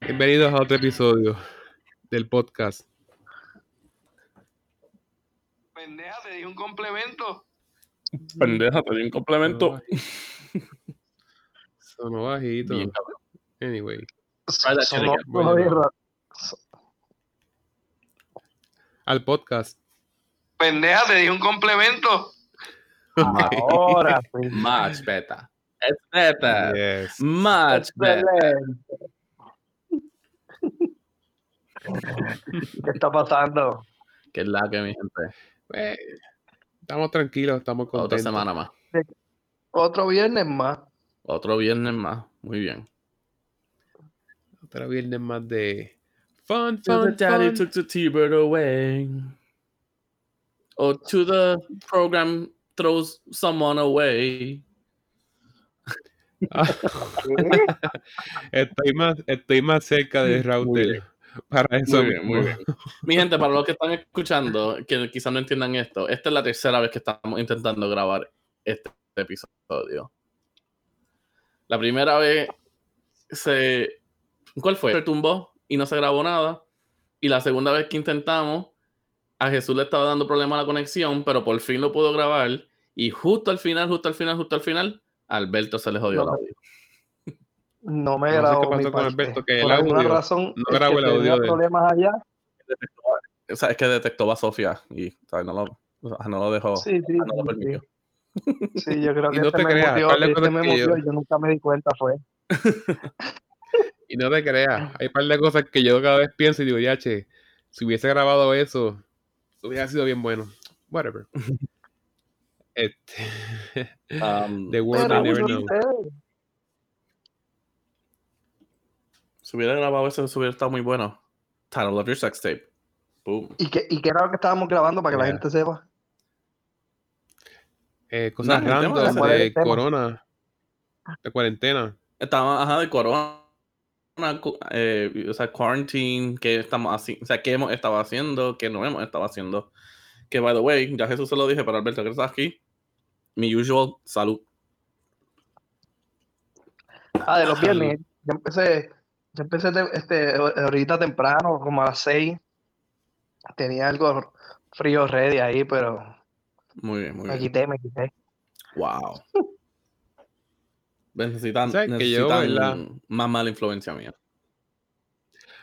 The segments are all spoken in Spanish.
Bienvenidos a otro episodio del podcast. Pendeja, te di un complemento. Pendeja, te di un complemento. Sonó bajito. Bien. Anyway. Sonó-. Bueno. Al podcast. Pendeja, te di un complemento. Ahora sí. Much better. It's better. Yes. Much better. Excelente. ¿Qué está pasando? Que es la que mi gente. Eh, estamos tranquilos, estamos Otra contentos. semana más. Otro viernes más. Otro viernes más. Muy bien. Otra viernes más de fun, To the fun, daddy fun. took the T-bird away. Or to the program throws someone away. Estoy, más, estoy más cerca de router para eso. Muy bien, muy mismo. bien. Mi gente, para los que están escuchando, que quizás no entiendan esto, esta es la tercera vez que estamos intentando grabar este episodio. La primera vez se. ¿Cuál fue? Se tumbó y no se grabó nada. Y la segunda vez que intentamos, a Jesús le estaba dando problema a la conexión, pero por fin lo pudo grabar. Y justo al final, justo al final, justo al final, Alberto se le jodió el No. audio. No me No sé grabó qué pasó mi con parte. Alberto, que el Por alguna audio razón, no grabó el audio de problemas allá. O sea, es que detectó a Sofía y ¿sabes? No, lo, o sea, no lo dejó. Sí, sí, no lo sí, permitió. sí. Sí, yo creo Y que no este te me creas, muteó, par de este cosas me yo nunca me di cuenta, fue. Y no te creas, hay un par de cosas que yo cada vez pienso y digo, ya, che, si hubiese grabado eso, hubiera sido bien bueno. Whatever. Este, Um, The world I never no know. Si hubiera grabado eso, eso hubiera estado muy bueno. Title of your sex tape. Boom. ¿Y qué, ¿Y qué era lo que estábamos grabando para que la gente sepa? eh, cosas No, random de- corona, de cuarentena. Estaba, ajá, de corona. eh, o sea, quarantine, que estamos haciendo, o sea, qué hemos estado haciendo, qué no hemos estado haciendo. Que, by the way, ya Jesús se lo dije, pero Alberto, que estás aquí, mi usual salud. Ah, de los viernes. Yo empecé, yo empecé te- este, ahorita temprano, como a las 6. Tenía algo frío ready ahí, pero Muy bien, muy me bien. quité, me quité. Wow. Necesitan, ¿Sabes que yo, necesitan verdad? más mala influencia mía.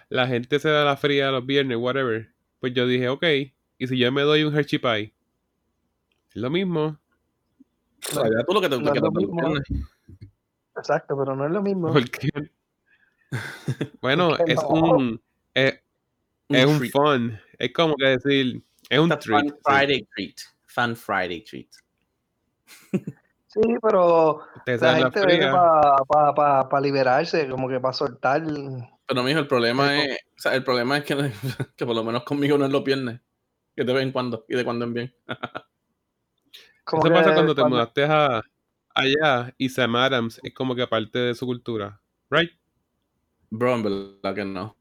La gente se da la fría los viernes, whatever. Pues yo dije, ok, y si yo me doy un Hershey Pie, es lo mismo. O sea, ya tú lo que te, No es que te- mismo. Exacto, pero no es lo mismo. Porque, bueno, ¿Por qué es no? un, es, es un fun. Es como que decir, es un It's a treat. Fun sí. Friday treat. Fun Friday treat. Sí, pero Ustedes la gente fría. para pa, pa, pa liberarse, como que para soltar. Pero, mijo, el problema es, o sea, el problema es que, que por lo menos conmigo no es los viernes. Que de vez en cuando, y de cuando en bien. Como Eso que pasa cuando te cuando- mudaste a, allá y Sam Adams es como que parte de su cultura. Right? Bro, en verdad que no.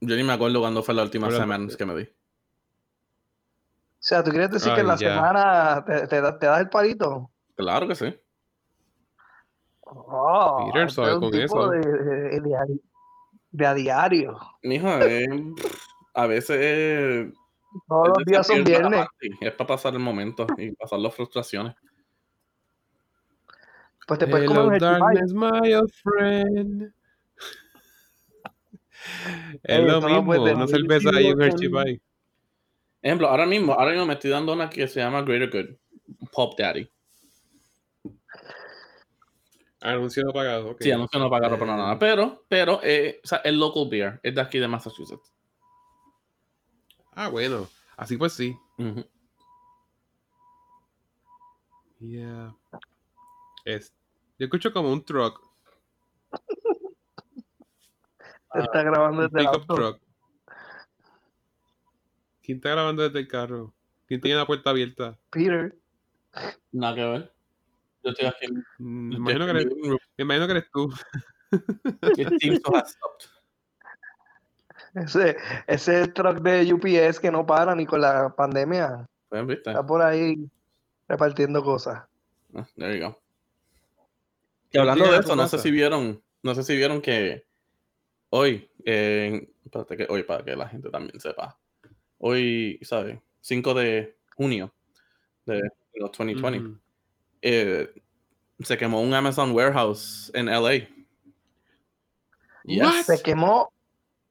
Yo ni me acuerdo cuándo fue la última Pero- semana que me di. O sea, ¿tú quieres decir que en la semana te, te, da- te das el palito? Claro que sí. Oh, Peter, es un con tipo eso. De, de- de a- de a diario. Mijo, eh, a veces eh, Todos los días son viernes. Es para pasar el momento y pasar las frustraciones. Pues te puedes comer Hello, darkness, my old friend. Es lo no puede mismo, una cerveza y un Hershey Pie. Ejemplo, ahora mismo, ahora mismo me estoy dando una que se llama Greater Good. Pop Daddy. Anuncio no pagado. ok. Sí, anuncio no pagaron para nada. Pero, pero, eh, o sea, el local beer es de aquí de Massachusetts. Ah, bueno. Así pues sí. Yeah. Es, yo escucho como un truck. Está grabando desde el auto. truck. ¿Quién está grabando desde el carro? ¿Quién tiene la puerta abierta? Peter. Nada que ver. Yo estoy aquí. Mm, Me imagino que eres, me imagino que eres tú. It seems to have stopped. Ese, ese truck de UPS que no para ni con la pandemia. Pues, ¿viste? Está por ahí repartiendo cosas. Ah, There you go. Que hablando de eso, no sé si vieron, no sé si vieron que hoy, eh, espérate que hoy para que la gente también sepa, hoy, ¿sabes? 5 de junio de you know, 2020, Ujú. eh, se quemó un Amazon warehouse en LA. Yes. ¿Se quemó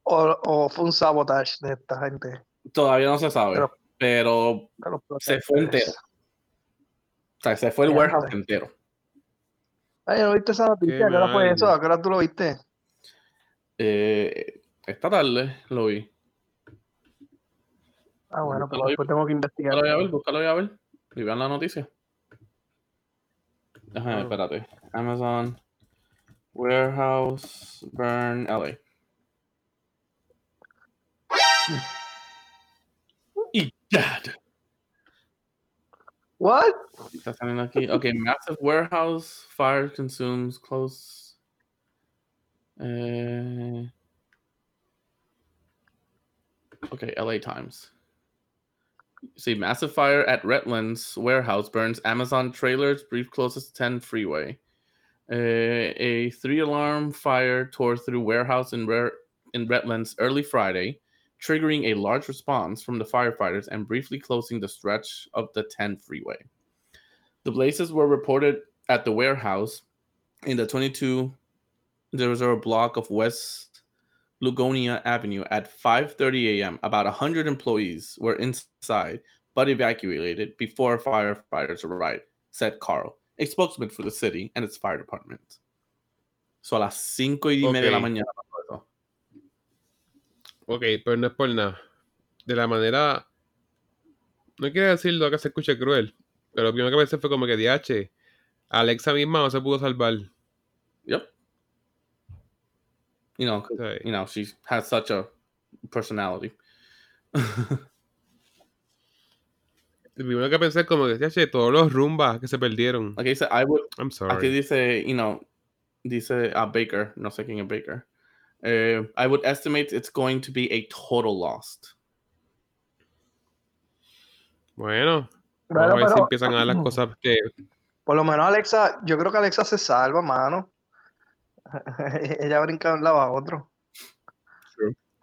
o, o fue un sabotage de esta gente? Todavía no se sabe, Pero- pero se fue entero. O sea, se fue el Ya, warehouse entero. Ay, ¿no viste esa noticia? Qué ¿A qué hora fue eso? ¿A qué hora tú lo viste? Eh, esta tarde lo vi. Ah, bueno, pues Búscalo ahí. después tengo que investigar. Búscalo ahí a ver, búscalo ahí a ver. Y vean la noticia. Ajá, Ah. espérate. Amazon Warehouse Burn LA. Y God. ¿What? Está saliendo aquí. Ok, massive warehouse fire consumes close. Eh, okay, LA Times. See, massive fire at Redlands warehouse burns Amazon trailers, brief closest 10 freeway. Uh, a three alarm fire tore through warehouse in, Re- in Redlands early Friday, triggering a large response from the firefighters and briefly closing the stretch of the 10 freeway. The blazes were reported at the warehouse in the 2200 block of West Lugonia Avenue at 5:30 a.m. About 100 employees were inside but evacuated before firefighters arrived, said Carl, a spokesman for the city and its fire department. So a las 5 y media de la mañana. Ok, pero no es por nada. De la manera. No quiero decirlo que se escuche cruel, pero lo primero que pensé fue como que DH. Alexa misma no se pudo salvar. Yep. You know, you know, she has such a personality. Lo primero que pensé es como que DH, todos los rumbas que se perdieron. I said, I would I'm Aquí sorry. dice, you know, dice a Baker, no sé quién es Baker. Eh, I would estimate it's going to be a total lost. Bueno, Bueno, vamos a ver si empiezan a dar las cosas que. Por lo menos Alexa, yo creo que Alexa se salva, mano. Ella brinca de un lado a otro.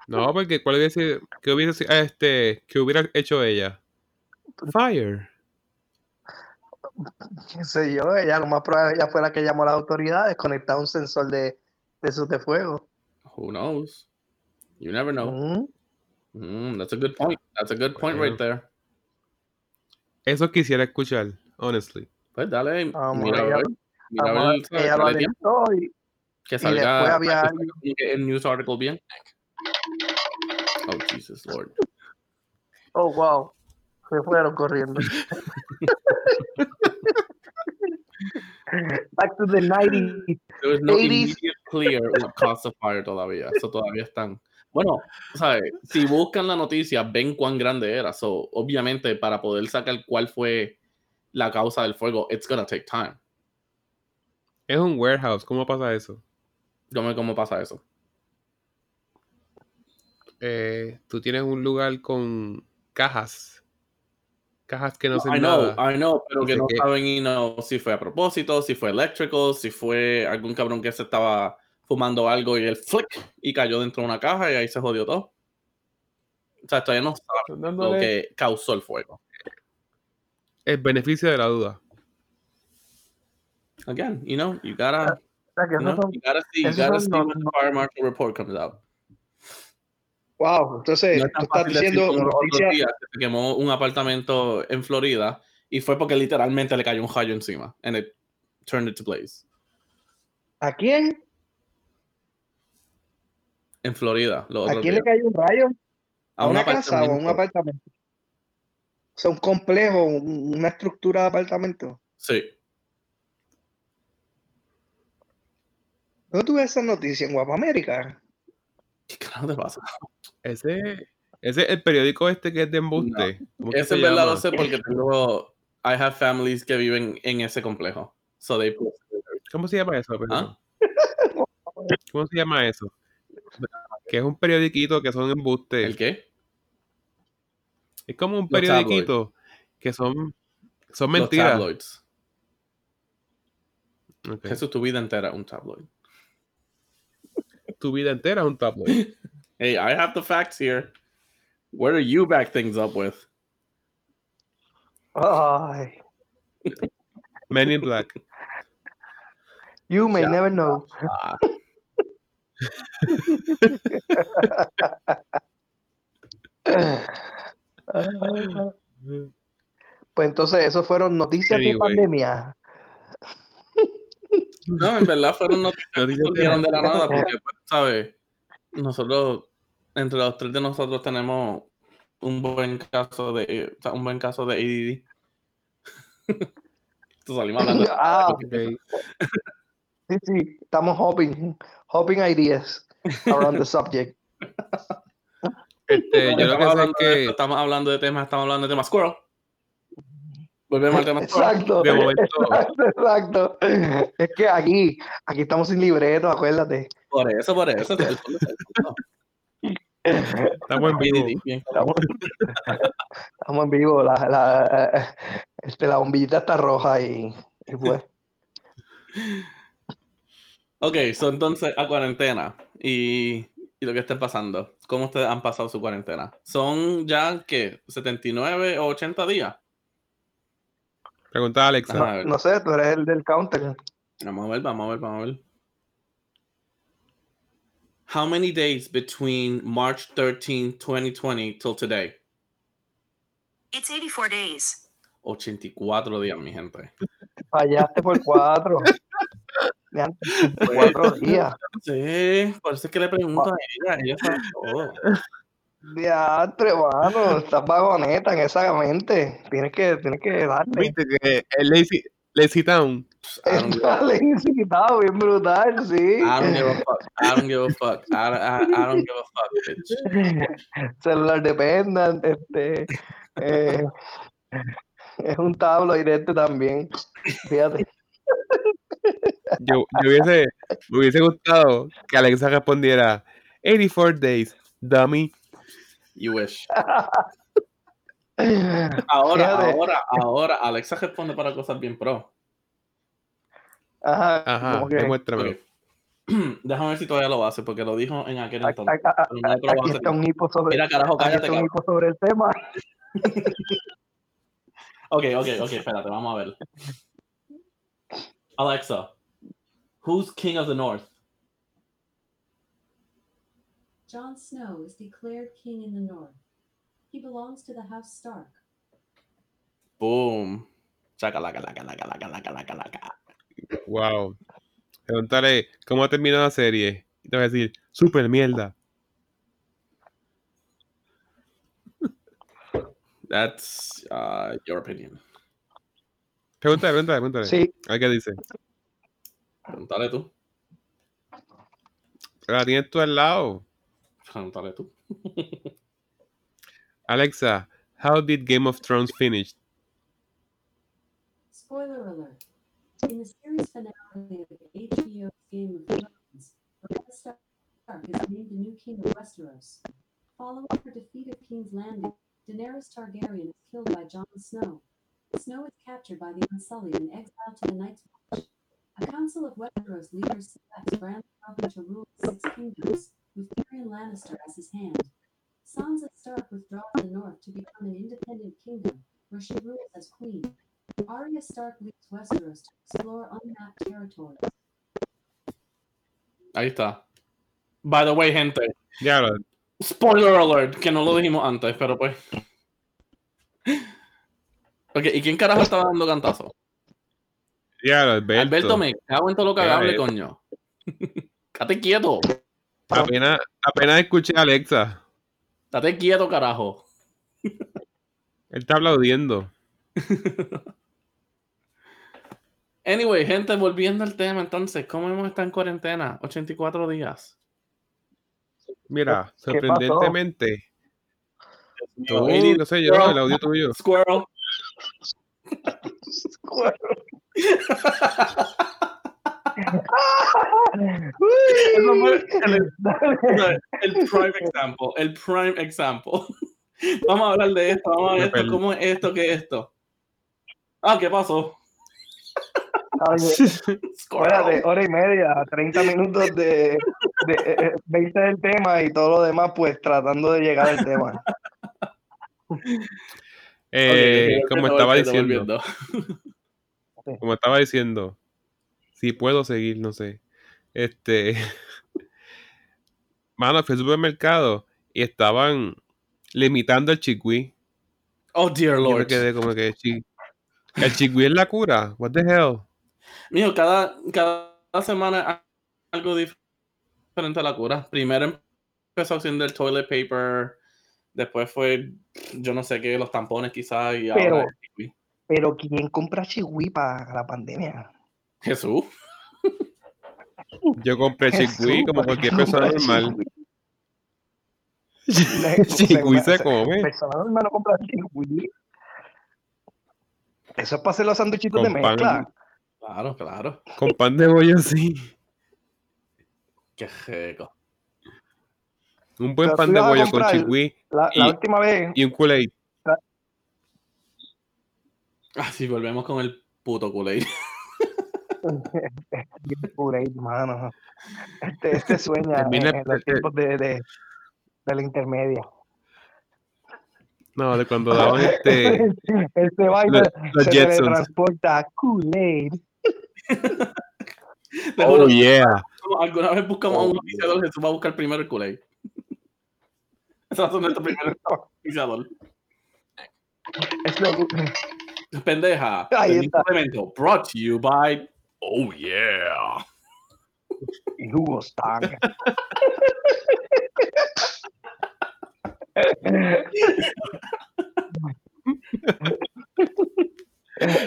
No, porque ¿cuál hubiese, qué hubiese sido- este, que hubiera hecho ella? Fire. qué sé yo, ella lo más probable ella fue la que llamó a las autoridades, conectaba un sensor de, de esos de fuego. Who knows? You never know. Mm. Mm, that's a good point. That's a good point right there. Eso quisiera escuchar, honestly. Pues dale, Vamos, mira, a ella- ver, mira a Vamos ver, ver, ella lo Dale tiempo y, que y salga, después había que salga alguien- como que el news article bien. Oh, Jesus Lord. oh wow, se fueron corriendo. Back to the 90s. There was no 80s. Clear what caused the fire todavía. Eso todavía están. Bueno, ¿sabes? Si buscan la noticia, ven cuán grande era. So, obviamente, para poder sacar cuál fue la causa del fuego, it's gonna take time. Es un warehouse, ¿cómo pasa eso? Dime cómo pasa eso. Eh, tú tienes un lugar con cajas. Cajas que no hacen I know, nada. I know, pero que no que- saben y no si fue a propósito, si fue electrical, si fue algún cabrón que se estaba fumando algo y el flick y cayó dentro de una caja y ahí se jodió todo. O sea, todavía no saben lo Dándole que causó el fuego. el beneficio de la duda. Again, you know, you gotta, O sea, que you, know, son- you gotta see, you gotta see no- when the fire marshal report comes out. Wow, entonces No es tú estás diciendo noticia, días que se quemó un apartamento en Florida y fue porque literalmente le cayó un rayo encima and it turned it to blaze. ¿a quién? En Florida, los ¿A quién le cayó un rayo? ¿A, un una casa o a un apartamento. O sea, un complejo, un- una estructura de apartamento. Sí. ¿Dónde tú ves esa noticia? ¿En Guapa América? ¿Qué carajo te pasa? Ese, ese es el periódico este que es de embuste. ¿Cómo que Ese se en verdad lo sé porque tengo. I have families que viven en ese complejo. So they. ¿Cómo se llama eso? ¿Ah? ¿Cómo se llama eso? Que es un periodiquito que son embustes. ¿El qué? Es como un Los periodiquito que son, son Los mentiras. tabloids. Ok. Jesús, tu vida entera es un tabloid. Tu vida entera es un tabloid. Hey, I have the facts here. Where do you back things up with? Ay, Men in Black. you may Ya. never know. Pues entonces, eso fueron noticias de pandemia. no, en verdad fueron noticias No que surgieron de la nada porque, pues, ¿sabes? Nosotros, entre los tres de nosotros, tenemos un buen caso de, o sea, un buen caso de ADD. Esto salimos hablando. Ah, Ok. sí, sí, estamos hopping, hopping ideas around the subject. Este, yo lo estamos, que sé es hablando de esto, que estamos hablando de temas, estamos hablando de temas Squirrel. Volvemos al tema. Exacto, exacto, exacto. Es que aquí, aquí estamos sin libreto, acuérdate. Por eso, por eso. estamos en vivo. Estamos, estamos en vivo, la, la, este, la bombillita está roja y, y pues. Ok, so entonces a cuarentena y, y lo que esté pasando. ¿Cómo ustedes han pasado su cuarentena? ¿Son ya que 79 o 80 días? Pregunta a Alexa. A. No sé, tú eres el del counter. Vamos a ver, vamos a ver, vamos a ver. How many days between March 13, 2020 till today? It's 84 days. 84 días, mi gente. Fallaste por 4. cuatro días. Sí, por eso es que le pregunto a ella, ella sabe todo. Diatre, mano, estás vagoneta en esa mente. Tienes que, tienes que darle. Viste que el Lazy, Lazy Town. Está incitado, bien brutal, sí. I don't give a fuck. I don't give a fuck. I, I, I don't give a fuck, bitch. Celular dependent, este. eh, es un tablo directo también. Fíjate. Yo, yo hubiese, me hubiese gustado que Alexa respondiera 84 days, dummy. You wish. Ahora, Fíjate. ahora, ahora, Alexa responde para cosas bien pro. Ajá, Ajá, que- demuéstrame. Ok. Déjame ver si todavía lo hace, porque lo dijo en aquel entonces. aquí está un hipo sobre, Mira, carajo, cállate, un hipo sobre el tema. Ok, ok, ok, espérate, vamos a ver. Alexa, who's king of the north? Jon Snow is declared king in the north. He belongs to the House Stark. Boom. Wow. Pregúntale cómo terminó la serie. Y te voy a decir, super mierda. That's uh, your opinion. Pregúntale, pregúntale, pregúntale. Sí, A ver qué dice. Pregúntale tú. La tienes tú al lado. Pregúntale tú. Alexa, how did Game of Thrones finish? Spoiler alert. In the series finale of the HBO's Game of Thrones, Arya Stark is named the new king of Westeros. Following her defeat of King's Landing, Daenerys Targaryen is killed by Jon Snow. Snow is captured by the Unsullied and exiled to the Night's Watch. A council of Westeros leaders selects Bran Stark to rule the Six Kingdoms, with Tyrion Lannister as his hand. Sansa Stark withdraws to the north to become an independent kingdom, where she rules as queen. Arya Stark leaves Westeros to explore unmapped territories. Ahí está. By the way, gente, Ya, lo- spoiler alert, que no lo dijimos antes, pero pues. Ok, ¿y quién carajo estaba dando cantazo? Alberto. Alberto, me cago en todo lo que Mira hable, eso. coño. Date quieto. Apenas, apenas escuché a Alexa. Date quieto, carajo. Él está aplaudiendo. Anyway, gente, volviendo al tema, entonces, ¿cómo hemos estado en cuarentena? 84 días. Mira, ¿Qué sorprendentemente. Tú, no sé yo, el audio tuyo. Squirrel. Fue el, el prime example. El prime example. Vamos a hablar de esto. Vamos a ver esto. ¿Cómo es esto? ¿Qué es esto? Ah, ¿qué pasó? Oye, espérate, hora y media, 30 minutos de, de eh, eh, 20 del tema y todo lo demás, pues tratando de llegar al tema. Eh, Ok, como estaba volviendo, diciendo, como estaba diciendo, si puedo seguir, no sé. Este, mano, fui al supermercado y estaban limitando el chicuí. Oh, dear yo me Lord. quedé como que, "Chi- el chicuí es la cura. What the hell? Mijo, cada, cada semana algo diferente a la cura. Primero empezó siendo el toilet paper, después fue, yo no sé qué, los tampones quizás, y Pero- ahora el kiwi. Pero ¿quién compra chihui para la pandemia? Jesús. Yo compré Jesús, como ¿por qué cualquier persona normal. chihui? se come. Persona normal no compra chihui. Eso es para hacer los sanduchitos de mezcla. Claro, claro. Con pan de bollo sí. Qué rico. Un buen Pero pan de bollo con chicuí La, la Y- última vez, y un Kool-Aid. Ah, sí, volvemos con el puto Kool-Aid. Kool-Aid, mano. Este, este sueña en, Termina- en los tiempos de, de, de la intermedia. No, de cuando daban este. Va y Los- se- los se Jetsons. teletransporta a Kool-Aid. Oh, yeah. alguna vez buscamos a un oficiador, Jesús va a buscar primero el Kool-Aid. Ese va a ser nuestro primer oficiador. Es lo- Pendeja. Ahí el está. evento brought to you by. Oh yeah. y Hugo Stang.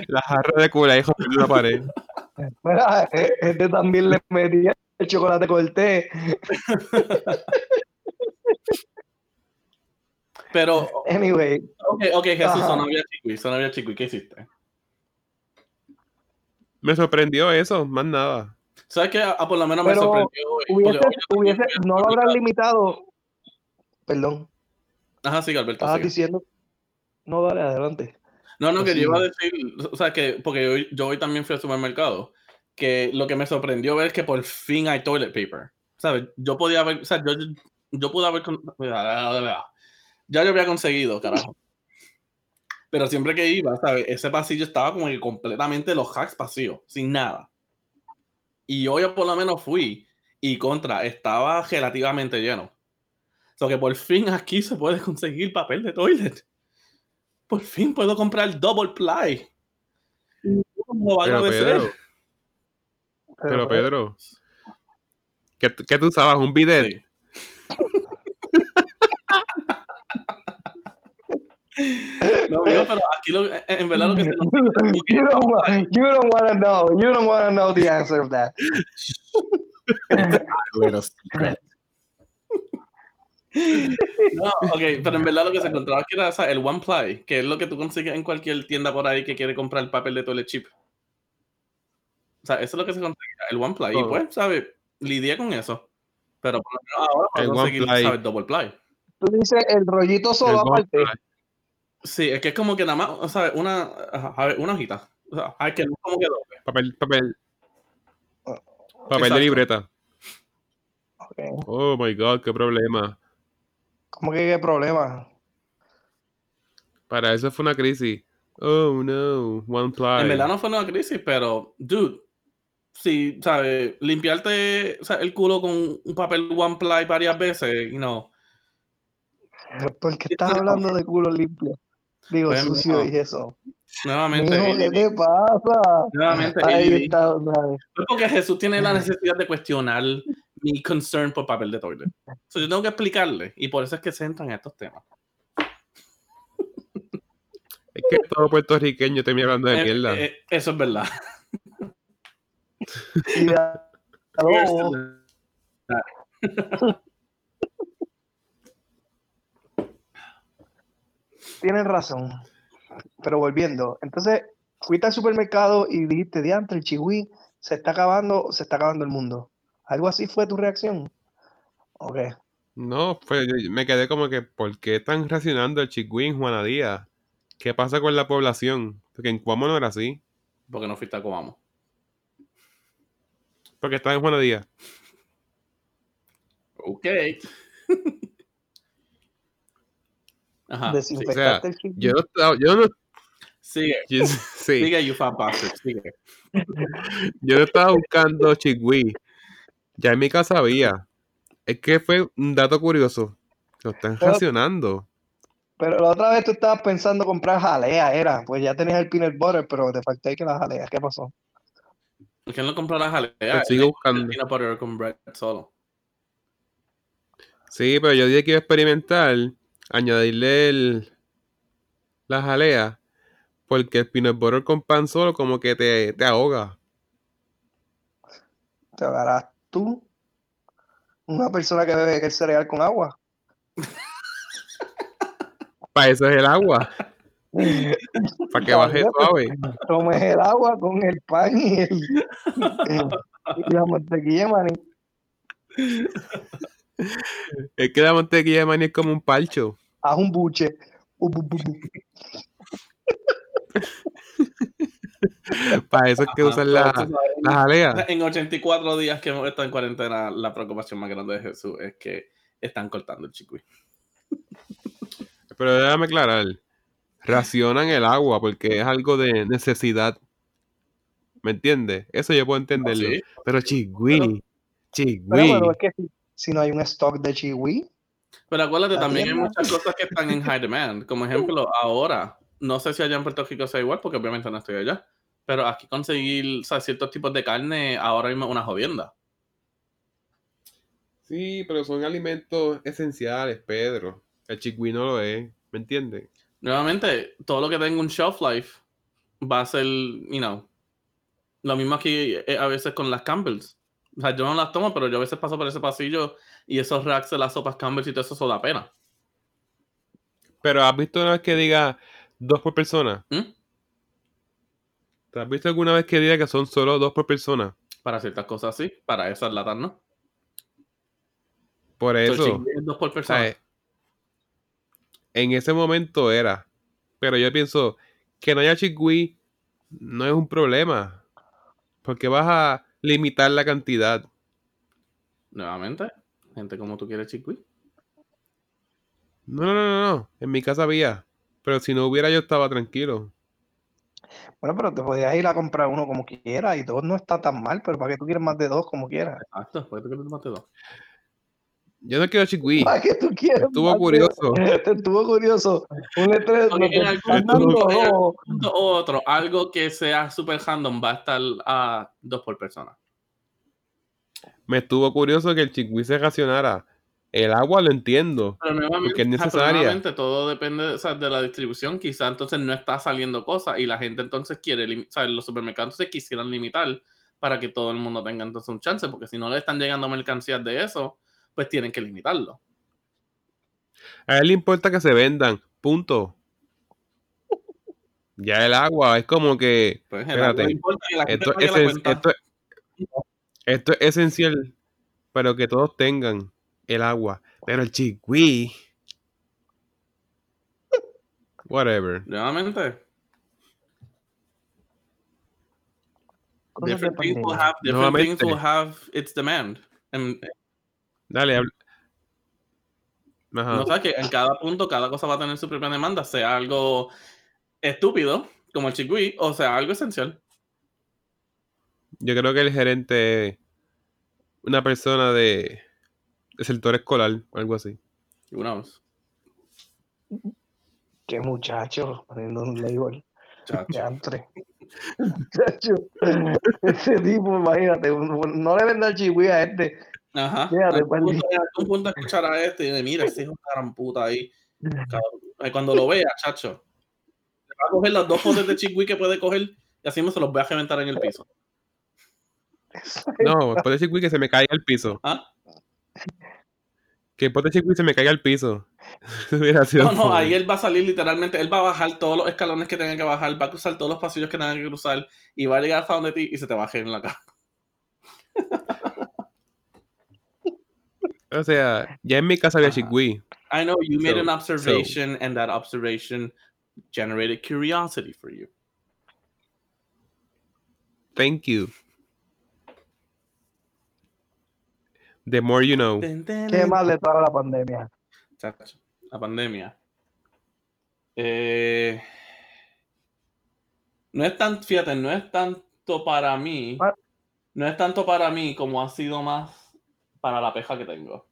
La jarra de Kool-Aid en la pared. Mira, eh, este también le metía el chocolate con el té. Pero, Anyway, ok, ok, Jesús, Ajá. sonavia chiqui, sonavia chiqui, ¿qué hiciste? Me sorprendió eso, más nada. ¿Sabes qué? Ah, por lo menos me sorprendió. hubiese, hubiese, no lo habrán limitado. Perdón, Ajá, sí, Alberto. sigue. diciendo. No, dale, adelante. No, no, que Sí. yo iba a decir, o sea, que, porque yo hoy también fui al supermercado, que lo que me sorprendió ver es que por fin hay toilet paper, ¿sabes? Yo podía haber, o sea, yo, yo pude haber, con- ya yo había conseguido, carajo. Pero siempre que iba, ¿sabes? Ese pasillo estaba como que completamente los hacks vacíos, sin nada. Y hoy por lo menos fui y contra, estaba relativamente lleno. O sea, que por fin aquí se puede conseguir papel de toilet. Por fin puedo comprar double ply. Como van a. Pedro, pero Pedro. ¿Qué, tú- qué tú usabas? ¿Un bidet? Sí. No, amigo, pero aquí lo, en- en verdad lo que se you, don't want, you don't want to know. You don't want to know the answer of that. No, ok, pero en verdad lo que se encontraba era o sea, el One Ply, que es lo que tú consigues en cualquier tienda por ahí que quiere comprar papel de toilet chip. O sea, eso es lo que se conseguía, el One Ply. Y pues, ¿sabes? Lidié con eso. Pero por lo menos ahora El One conseguir. ¿sabes? Double Ply. Tú dices el rollito El solo One aparte. Ply. Sí, es que es como que nada más, ¿sabes? Una, ajá, a ver, una hojita. O sea, hay que no es como que doble. Papel, papel. Ah, Papel Exacto. de libreta. Ok. Oh my god, qué problema. ¿Cómo que qué problema? Para eso fue una crisis. Oh no, one ply. En verdad no fue una crisis, pero, dude, si, ¿sabes? Limpiarte o sea, el culo con un papel One Ply varias veces, you know, ¿Por qué estás no. hablando de culo limpio? Digo, Pues, sucio no. y eso. nuevamente, Mijo, ¿qué ADD, te pasa? nuevamente, Ahí está. Es porque Jesús tiene la necesidad de cuestionar mi concern por papel de toilet. So, yo tengo que explicarle, y por eso es que se entran estos temas. Es que todo puertorriqueño termina hablando de Eh, mierda. eh, eso es verdad. Y Tienes razón. Pero volviendo, entonces fuiste al supermercado y dijiste, diantre, el chihui se está acabando, se está acabando el mundo. ¿Algo así fue tu reacción? Ok. No, pues yo- me quedé como que, ¿por qué están racionando el chicuí en Juanadía? ¿Qué pasa con la población? Porque en Cuamo no era así. Porque no fuiste a Coamo. Porque estaba en Juana Díaz. Ok. Ajá. Desinfectarte el chiqui. Yo no estaba, yo no, Sigue. yo- sí, Sigue, you fat bastard. Sigue. yo no estaba buscando chigüí. Ya en mi casa había. Es que fue un dato curioso. Lo están Pero- racionando. Pero la otra vez tú estabas pensando comprar jalea, era. Pues ya tenías el peanut butter, pero te faltó ahí que la jalea. ¿Qué pasó? ¿Por qué no compró la jalea? Pues sigo buscando. Peanut butter con bread solo. Sí, pero yo dije que iba a experimentar añadirle el, la jalea. Porque el peanut butter con pan solo como que te, te ahoga. Te ahogarás tú, una persona que bebe el cereal con agua. Para eso es el agua. Para que baje suave. Tomes el agua con el pan y, el, y la mantequilla, maní. Es que la mantequilla de maní es como un palcho. Haz un buche. Bu, bu, bu, bu. Para eso es que usan pero la, jalea. En 84 días que hemos estado en cuarentena, la preocupación más grande de Jesús es que están cortando el chicuí. Pero déjame aclarar. Racionan el agua porque es algo de necesidad. ¿Me entiendes? Eso yo puedo entenderlo. Sí. Pero chigüí. bueno, es que si, si no hay un stock de chihui, Pero acuérdate, también hay muchas cosas que están en high demand. Como ejemplo, ahora, no sé si allá en Puerto Rico sea igual, porque obviamente no estoy allá. Pero aquí conseguir o sea, ciertos tipos de carne ahora mismo es una jodienda. Sí, pero son alimentos esenciales, Pedro. El chigüí no lo es. ¿Me entiendes? Nuevamente, todo lo que tenga un shelf life va a ser, you know, lo mismo aquí eh, a veces con las Campbell's. O sea, yo no las tomo, pero yo a veces paso por ese pasillo y esos racks de las sopas Campbell's y todo eso, eso da pena. Pero ¿has visto una vez que diga dos por persona? ¿Mm? ¿Te has visto alguna vez que diga que son solo dos por persona? Para ciertas cosas así, para esas latas, ¿no? Por So, eso. dos por persona. ¿sabes? En ese momento era. Pero yo pienso que no haya chigüí no es un problema. Porque vas a limitar la cantidad. Nuevamente, gente como tú quieres chicuí. No, no, no, no, no. En mi casa había. Pero si no hubiera, yo estaba tranquilo. bueno, pero te podías ir a comprar uno como quieras y dos no está tan mal, pero para que tú quieres más de dos como quieras. Exacto, ¿por qué tú quieres más de dos? Yo no quiero chigüí. ¿Para que tú quieres Estuvo curioso. Te estuvo curioso. Un letrero, dos. Punto Otro, algo que sea super random va a estar a dos por persona. Me estuvo curioso que el chigüí se racionara. El agua lo entiendo. Pero nuevamente, Porque es necesaria. todo depende o sea, de la distribución. Quizá entonces no está saliendo cosas y la gente entonces quiere, o sea, los supermercados se quisieran limitar para que todo el mundo tenga entonces un chance, porque si no le están llegando mercancías de eso, pues tienen que limitarlo. A él le importa que se vendan. Punto. Ya el agua es como que. Pues, Espérate. que Esto, es, esto, esto es esencial. Pero que todos tengan el agua. Pero el chigüí. Whatever. Nuevamente, different things will have different things will have its demand. En- Dale, habla. Ajá. No sabes que en cada punto, cada cosa va a tener su propia demanda, sea algo estúpido, como el chicuí, o sea algo esencial. Yo creo que el gerente es una persona de, de sector escolar o algo así. Knows? Qué muchacho, poniendo un label. Chacho. Diantre. Muchacho, ese tipo, imagínate, no le venda el chihui a este. Ajá. Algún perdí. punto, punto escuchar a este y de mira, ese hijo de gran puta ahí. cabrón". Ay, Cuando lo vea, chacho, le va a coger los dos potes de chicuí que puede coger y así mismo se los voy a reventar en el piso. No, después de chigüí que se me caiga al piso. ¿Ah? Que después de chigüí se me caiga al piso. No, no, ahí él va a salir literalmente, él va a bajar todos los escalones que tenga que bajar, va a cruzar todos los pasillos que tenga que cruzar y va a llegar hasta donde ti y se te va a caer en la cara. O sea, ya en mi casa había chigüí. I know you made So- an observation and that observation generated curiosity for you. Thank you. The more you know. ¿Qué más de toda la pandemia? Chacho, La pandemia. Eh, no es tan, fíjate, no es tanto para mí. No es tanto para mí como ha sido más para la peja que tengo.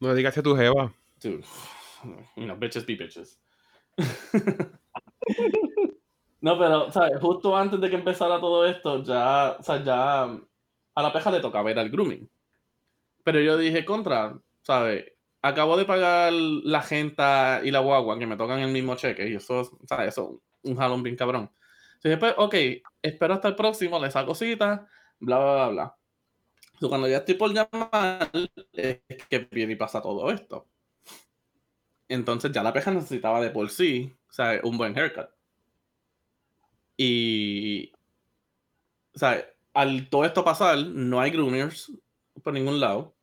No digas a tu jeva. Dude, you know, bitches be bitches. no, pero, ¿sabes? Justo antes de que empezara todo esto, ya, o sea, ya a la peja le tocaba ir al grooming. Pero yo dije, contra, ¿sabes? Acabo de pagar la gente y la guagua que me tocan el mismo cheque y eso, ¿sabes? Eso, un jalón bien cabrón. Entonces, pues, ok, espero hasta el próximo, le saco cita, bla, bla, bla, bla. Cuando ya estoy por llamar, es que viene y pasa todo esto. Entonces ya la peja necesitaba de por sí, o sea, un buen haircut. Y, o sea, al todo esto pasar, no hay groomers por ningún lado.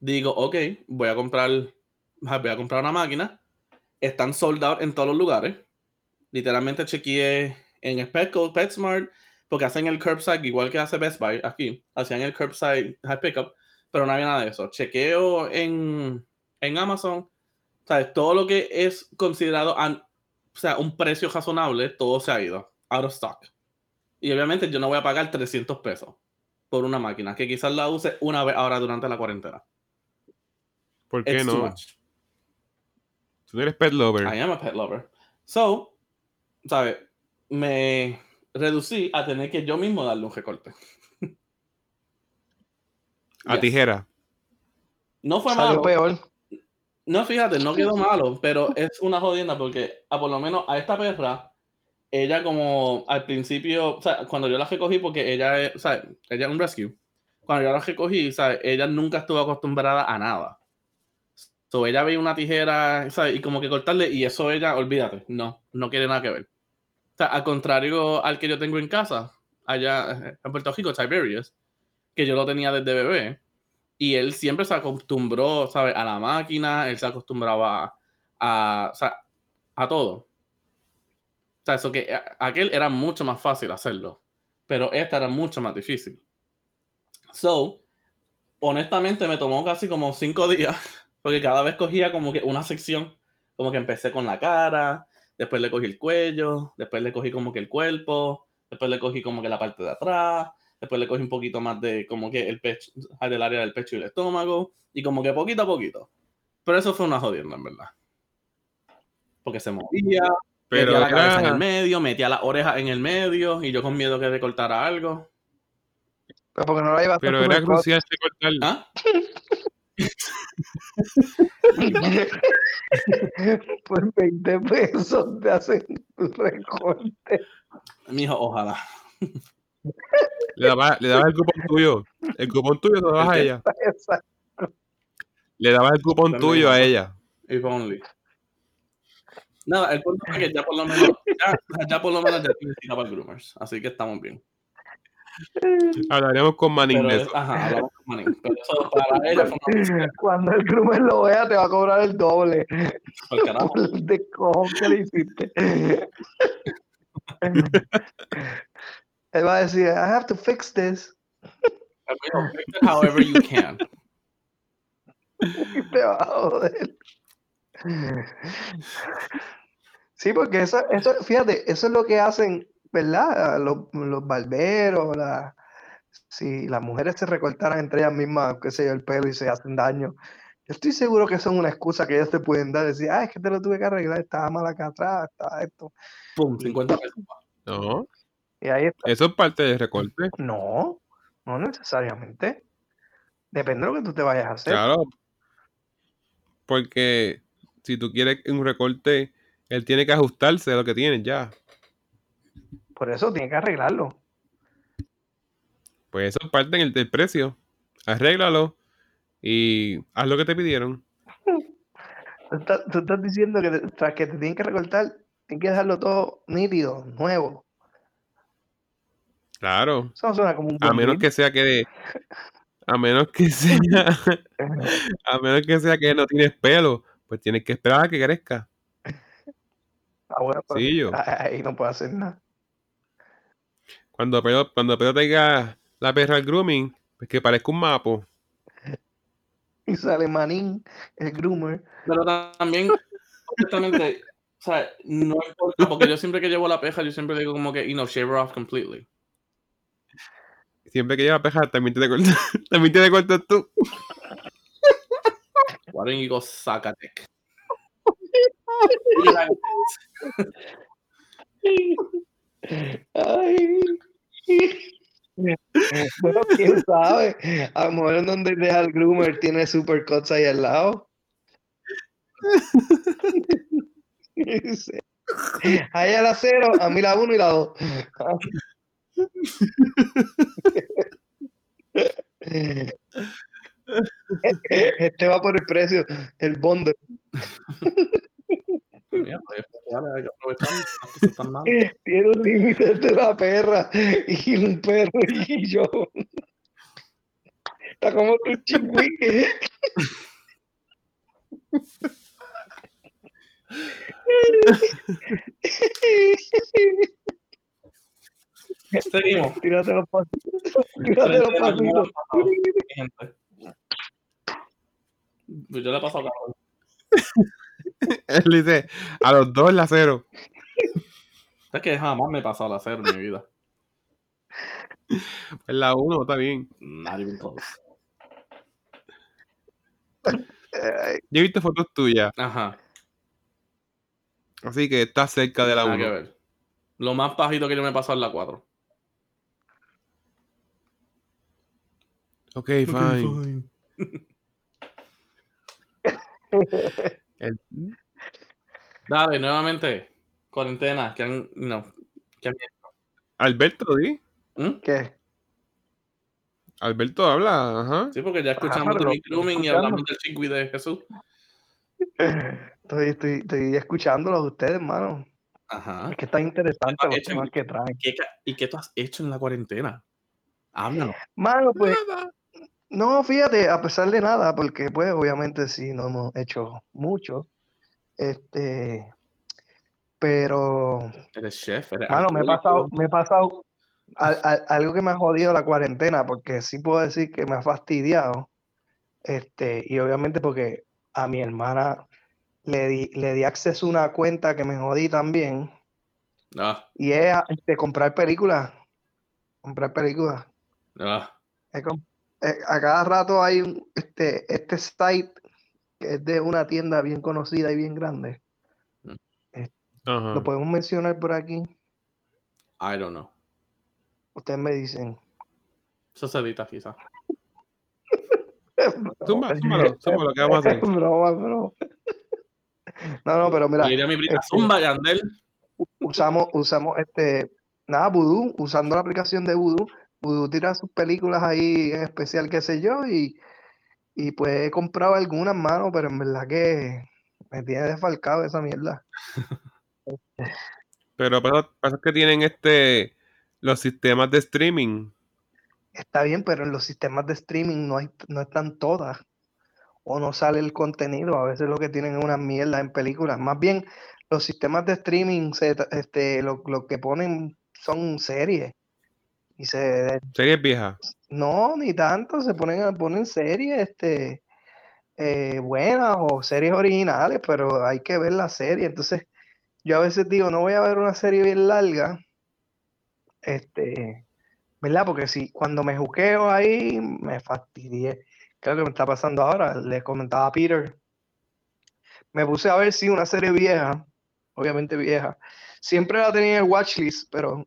Digo, ok, voy a comprar, voy a comprar una máquina. Están sold out en todos los lugares. Literalmente chequeé en Petco, PetSmart, porque hacen el curbside igual que hace Best Buy aquí. Hacían el curbside high pickup, pero no había nada de eso. Chequeo en, en Amazon. ¿Sabes? Todo lo que es considerado an- o sea, un precio razonable, todo se ha ido. Out of stock. Y obviamente yo no voy a pagar 300 pesos por una máquina que quizás la use una vez ahora durante la cuarentena. ¿Por qué It's no? Tú eres pet lover. I am a pet lover. So, ¿sabes? Me reducí a tener que yo mismo darle un recorte. A Yes. tijera. No fue Salió malo. peor. No, fíjate, no quedó malo, pero es una jodienda porque a por lo menos a esta perra, ella como al principio, o sea, cuando yo la recogí, porque ella es, o sea, ella es un rescue, cuando yo la recogí, ¿sabes? ella nunca estuvo acostumbrada a nada. So, ella veía una tijera, ¿sabes? Y como que cortarle, y eso ella, olvídate, no, no quiere nada que ver. Sea, al contrario al que yo tengo en casa, allá eh, en Puerto Rico, Tiberius, que yo lo tenía desde bebé, y él siempre se acostumbró, ¿sabes? A la máquina, él se acostumbraba a, a, todo. O sea, eso que a- aquel era mucho más fácil hacerlo, pero esta era mucho más difícil. So, honestamente me tomó casi como cinco días, porque cada vez cogía como que una sección, como que empecé con la cara, después le cogí el cuello, después le cogí como que el cuerpo, después le cogí como que la parte de atrás, después le cogí un poquito más de como que el pecho, del área del pecho y el estómago, y como que poquito a poquito. Pero eso fue una jodienda, en verdad. Porque se movía, Pero metía la cabeza en el medio, metía las orejas en el medio, y yo con miedo que le cortara algo. Pero porque no la llevaste pero al era crucial cortar. ¿Ah? Por 20 pesos te hacen tu recorte. Mijo, ojalá. Le dabas le daba el cupón tuyo. El cupón tuyo se lo dabas ¿El a ella. Le dabas el cupón También, tuyo a ella. If only. Nada, el punto es que ya por lo menos, ya, ya por lo menos ya tiene cita para el groomers, así que estamos bien. Hablaremos con Manning Pero de es- eso. ajá, hablamos con Manning. Pero eso para ella fue una Cuando el groomer lo vea, te va a cobrar el doble por carajo. por el descojón que le hiciste. Él va a decir, I have to fix this. Amigo, fix it However you can. Te va a joder. Sí, porque eso, eso, fíjate, eso es lo que hacen, ¿verdad? Los, los barberos, la, si las mujeres se recortaran entre ellas mismas, qué sé yo, el pelo y se hacen daño. Yo estoy seguro que son una excusa que ellas te pueden dar, decir, ah, es que te lo tuve que arreglar, estaba mal acá atrás, estaba esto. Pum, 50 pesos. No, Y ahí está. eso es parte del recorte. No, no necesariamente. Depende de lo que tú te vayas a hacer. Claro. Porque si tú quieres un recorte, él tiene que ajustarse a lo que tienes ya. Por eso tiene que arreglarlo. Pues eso es parte del, del precio. Arréglalo y haz lo que te pidieron. Tú estás, tú estás diciendo que tras que te tienen que recortar, tienes que dejarlo todo nítido, nuevo. Claro. Eso no suena como un A menos que sea que de- a menos que sea a menos que sea que no tienes pelo, pues tienes que esperar a que crezca. Ah, bueno, pues, Sí, yo. ahí no puedo hacer nada. Cuando pelo, cuando pelo tenga la perra al grooming, Pues que parezca un mapo. Y sale Manín, el groomer. Pero también, honestamente, o sea, no importa, porque yo siempre que llevo la peja, yo siempre digo como que, you know, shave her off completely. Siempre que lleva peja, también te cortas, también te cortas tú. Why don't you go Zacatec? Ay. Bueno, quién sabe. A lo mejor donde deja el groomer tiene super cuts ahí al lado. Sí. A la cero, a mí la uno y la dos. Este va por el precio, el bundle. Hay que aprovechar, las cosas están mal. Tiene un límite de la perra y un perro y yo. Está como tu chingüí. Seguimos. Tírate los pasitos. Tírate los pasitos. Pues yo le paso a Carlos. Él dice, a los dos la cero. Es que jamás me he pasado la cero en mi vida. Es la uno, está bien. Not even close. Yo he visto fotos tuyas, Ajá. así que está cerca de la Nada que uno. ver. Lo más bajito que yo me he pasado es la 4. Ok, fine. El- Dale, nuevamente. Cuarentena. Que han, no. que han- Alberto, di. ¿Mm? ¿Qué? Alberto habla, ajá. Sí, porque ya escuchamos de estoy grooming y hablamos del chingüí de Jesús. Estoy, estoy, estoy escuchándolos a ustedes, hermano. Ajá. Es que está interesante los hecho, temas que traen. ¿Qué ca- ¿Y qué tú has hecho en la cuarentena? Háblanos. Mano, pues, Nada. No, fíjate, a pesar de nada, porque pues obviamente sí, no hemos hecho mucho. Este, pero, Eres chef. Eres mano, me he pasado, me he pasado al- al- algo que me ha jodido la cuarentena, porque sí puedo decir que me ha fastidiado. Este, y obviamente porque a mi hermana le di, le di acceso a una cuenta que me jodí también. Ah, Y es a- este, comprar películas. Comprar películas. ah. Com- eh, a cada rato hay un, este, este site que es de una tienda bien conocida y bien grande. Ajá. Lo podemos mencionar por aquí. I don't know. Ustedes me dicen. Eso se edita quizás. Zumba, zúmbalo, zúmbalo, ¿qué vamos a hacer? Broma, broma. No, no, pero mira, Le diría a mi prima, este- Zumba, Yandel. usamos, usamos este, nada, Voodoo, usando la aplicación de Voodoo. Tira sus películas ahí en especial, qué sé yo, y, y pues he comprado algunas, mano, pero en verdad que me tiene desfalcado esa mierda. Pero pasa, pasa que tienen este los sistemas de streaming. Está bien, pero en los sistemas de streaming no, hay, no están todas. O no sale el contenido. A veces lo que tienen es una mierda en películas. Más bien, los sistemas de streaming se, este, lo, lo que ponen son series. Y se Series viejas. no, ni tanto, se ponen a ponen series este, eh, buenas o series originales, pero hay que ver la serie. Entonces, yo a veces digo, no voy a ver una serie bien larga, este, ¿verdad? Porque si cuando me juqueo ahí, me fastidié. Creo que me está pasando ahora, le comentaba a Peter. Me puse a ver, sí, una serie vieja, obviamente vieja. Siempre la tenía en el watchlist, pero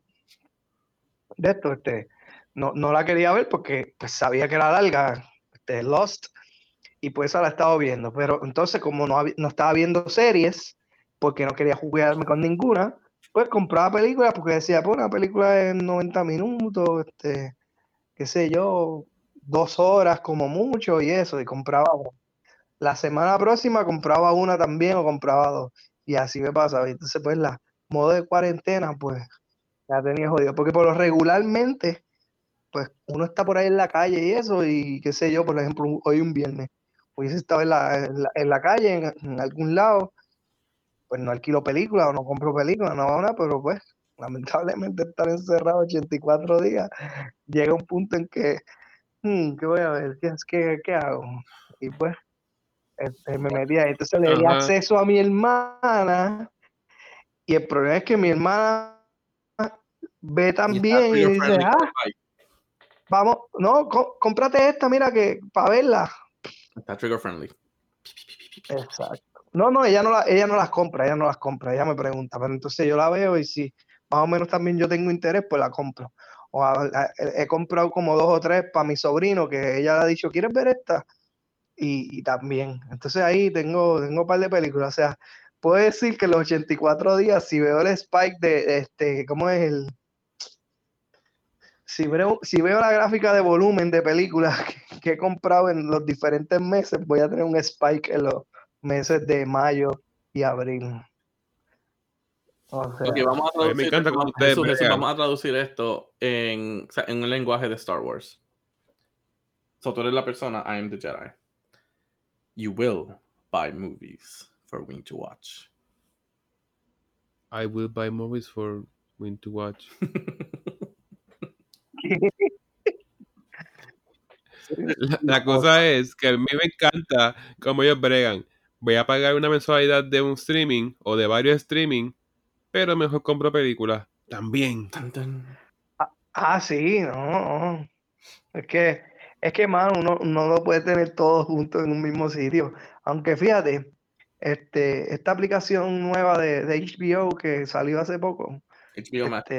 de esto, este, no, no la quería ver porque pues, sabía que era larga, este, Lost, y pues esa la he estado viendo. Pero entonces, como no, no estaba viendo series, porque no quería jugarme con ninguna, pues compraba películas porque decía, pues una película de 90 minutos, este, qué sé yo, dos horas como mucho y eso, y compraba. La semana próxima compraba una también o compraba dos, y así me pasaba. Y Entonces, pues la modo de cuarentena, pues ya tenía jodido, porque por lo regularmente, pues uno está por ahí en la calle y eso, y qué sé yo, por ejemplo, hoy un viernes, hubiese estado en la, en la, en la calle, en, en algún lado, pues no alquilo película o no compro película, no nada, pero pues lamentablemente estar encerrado 84 días, llega un punto en que "Hmm, ¿qué voy a ver? ¿Qué, qué, qué hago? Y pues este, me metí ahí. Entonces le di Ajá. acceso a mi hermana y el problema es que mi hermana ve también y dice, ah, vamos, no, có- cómprate esta, mira, que para verla. Está trigger friendly. Exacto. No, no, ella no, la, ella no las compra, ella no las compra, ella me pregunta, pero entonces yo la veo y si más o menos también yo tengo interés, pues la compro. O a- a- he comprado como dos o tres para mi sobrino, que ella le ha dicho, ¿quieres ver esta? Y, y también. Entonces ahí tengo, tengo un par de películas. O sea, puedo decir que los 84 días, si veo el spike de este, ¿cómo es el? Si veo, si veo la gráfica de volumen de películas que, que he comprado en los diferentes meses, voy a tener un spike en los meses de mayo y abril. O sea, Ok, vamos a me traducir, encanta esto, cómo vamos- ustedes Jesús, Jesús, bregan. vamos a traducir esto en, o sea, en un lenguaje de Star Wars. So, tú eres la persona, I am the Jedi. You will buy movies for Wing to watch. I will buy movies for when to watch. La, la cosa es que a mí me encanta cómo ellos bregan. Voy a pagar una mensualidad de un streaming o de varios streaming, pero mejor compro películas. También. Tan, tan. Ah, sí, no. Es que, es que, mano, uno no lo puede tener todo junto en un mismo sitio. Aunque fíjate, este, esta aplicación nueva de, de HBO que salió hace poco, HBO Max.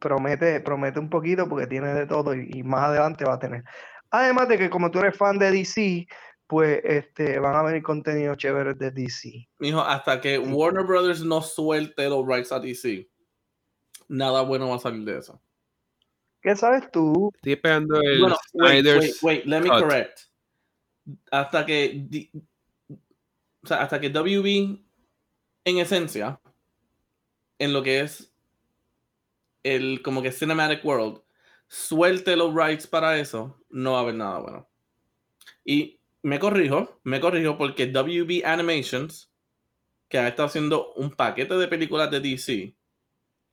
Promete, promete un poquito porque tiene de todo y, y más adelante va a tener. Además de que como tú eres fan de DC, pues este, van a venir contenidos chéveres de DC. Mijo, hasta que Warner Brothers no suelte los rights a DC, nada bueno va a salir de eso. ¿Qué sabes tú? Estoy esperando el Bueno, wait, wait, wait, let me Cut. correct. Hasta que, o sea, hasta que WB, en esencia, en lo que es el como que Cinematic World, suelte los rights para eso, no va a haber nada bueno. Y me corrijo, me corrijo porque WB Animations, que ha estado haciendo un paquete de películas de DC,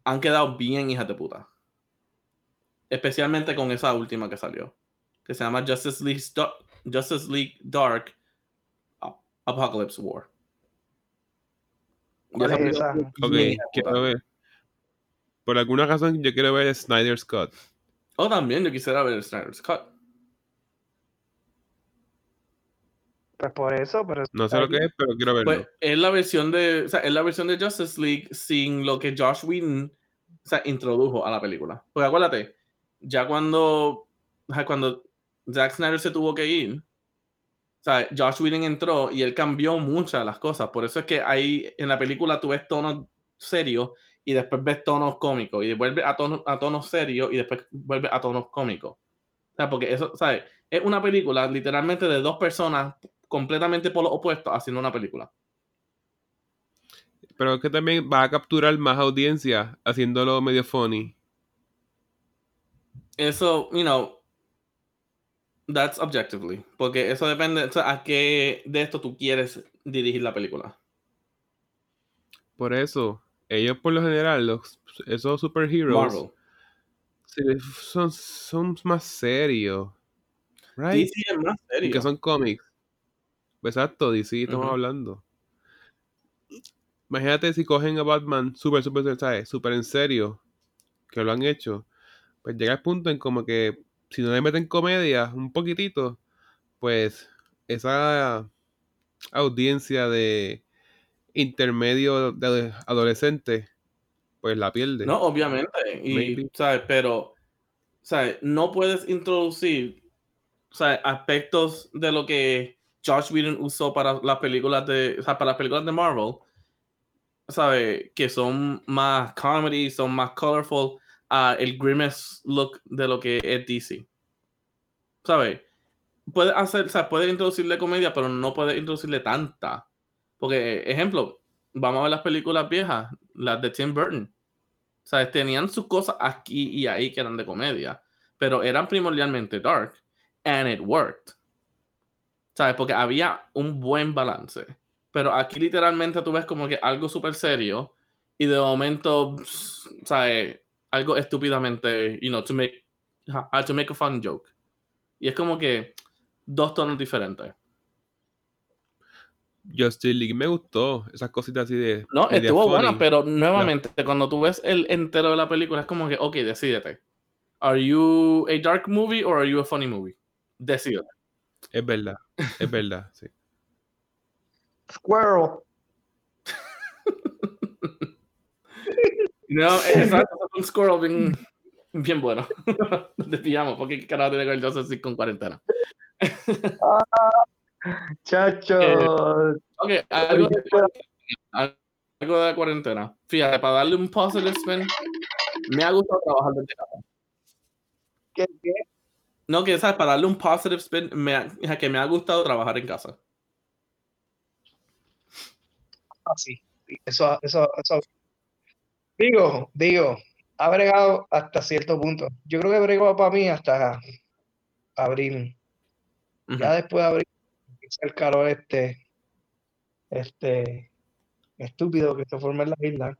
han quedado bien hijas de puta. Especialmente con esa última que salió, que se llama Justice League, Justice League Dark Ap- Apocalypse War. Ver. Por alguna razón yo quiero ver el Snyder's Cut. O también yo quisiera ver el Snyder's Cut. Pues por eso, pero No sé lo que es, pero quiero verlo. Pues es la versión de, o sea, es la versión de Justice League sin lo que Josh Whedon o sea, introdujo a la película. Porque acuérdate, ya cuando, cuando Zack Snyder se tuvo que ir, o sea, Josh Whedon entró y él cambió muchas de las cosas. Por eso es que ahí en la película tú ves tonos serios y después ves tonos cómicos y vuelve a tonos, a tonos serios y después vuelve a tonos cómicos. O sea, porque eso, ¿sabes? Es una película literalmente de dos personas completamente por lo opuesto haciendo una película. Pero es que también va a capturar más audiencia haciéndolo medio funny. Eso, you know, that's objectively. Porque eso depende o sea, a qué de esto tú quieres dirigir la película. Por eso, ellos por lo general, los, esos superheroes, son, son más serios. Right? DC es más serio. Que son cómics. Exacto, DC estamos hablando. Imagínate si cogen a Batman súper, súper, ¿sabes? Súper en serio, que lo han hecho. Pues llega el punto en como que si no le meten comedia un poquitito, pues esa audiencia de intermedio de adolescente, pues la pierde. No, obviamente. Y. ¿sabes? Pero, ¿sabes? No puedes introducir, ¿sabes? Aspectos de lo que Josh Whedon usó para las películas de, o sea, para las películas de Marvel, ¿sabes? Que son más comedy, son más colorful, a el grimmest look de lo que es DC. ¿Sabes? Puede hacer, o sea, puede introducirle comedia, pero no puede introducirle tanta. Porque, ejemplo, vamos a ver las películas viejas, las de Tim Burton. O sea, tenían sus cosas aquí y ahí que eran de comedia, pero eran primordialmente dark, and it worked. ¿Sabes? Porque había un buen balance. Pero aquí literalmente tú ves como que algo súper serio y de momento, ¿sabes? Algo estúpidamente, you know, to make, to make a fun joke. Y es como que dos tonos diferentes. Justice League me gustó. Esas cositas así de. No, estuvo funny. buena, pero nuevamente, cuando tú ves el entero de la película, es como que, ok, decídete. ¿Are you a dark movie or are you a funny movie? Decídete. Es verdad. Es verdad, sí. Squirrel. No, exacto, es un squirrel bien, bien bueno. Desviamos, porque qué carajo tiene que ver League con cuarentena. Chacho. Eh, Ok, algo de, cuarentena, algo de la cuarentena. Fíjate, para darle un positive spin, me ha gustado trabajar desde casa. ¿Qué, qué? No, que sabes, para darle un positive spin, me ha- que me ha gustado trabajar en casa. Ah, sí. Eso, eso, eso. Digo, digo, ha bregado hasta cierto punto. Yo creo que bregó para mí hasta abril. Ya después de abril, empieza el calor este, este, estúpido que se forma en la isla.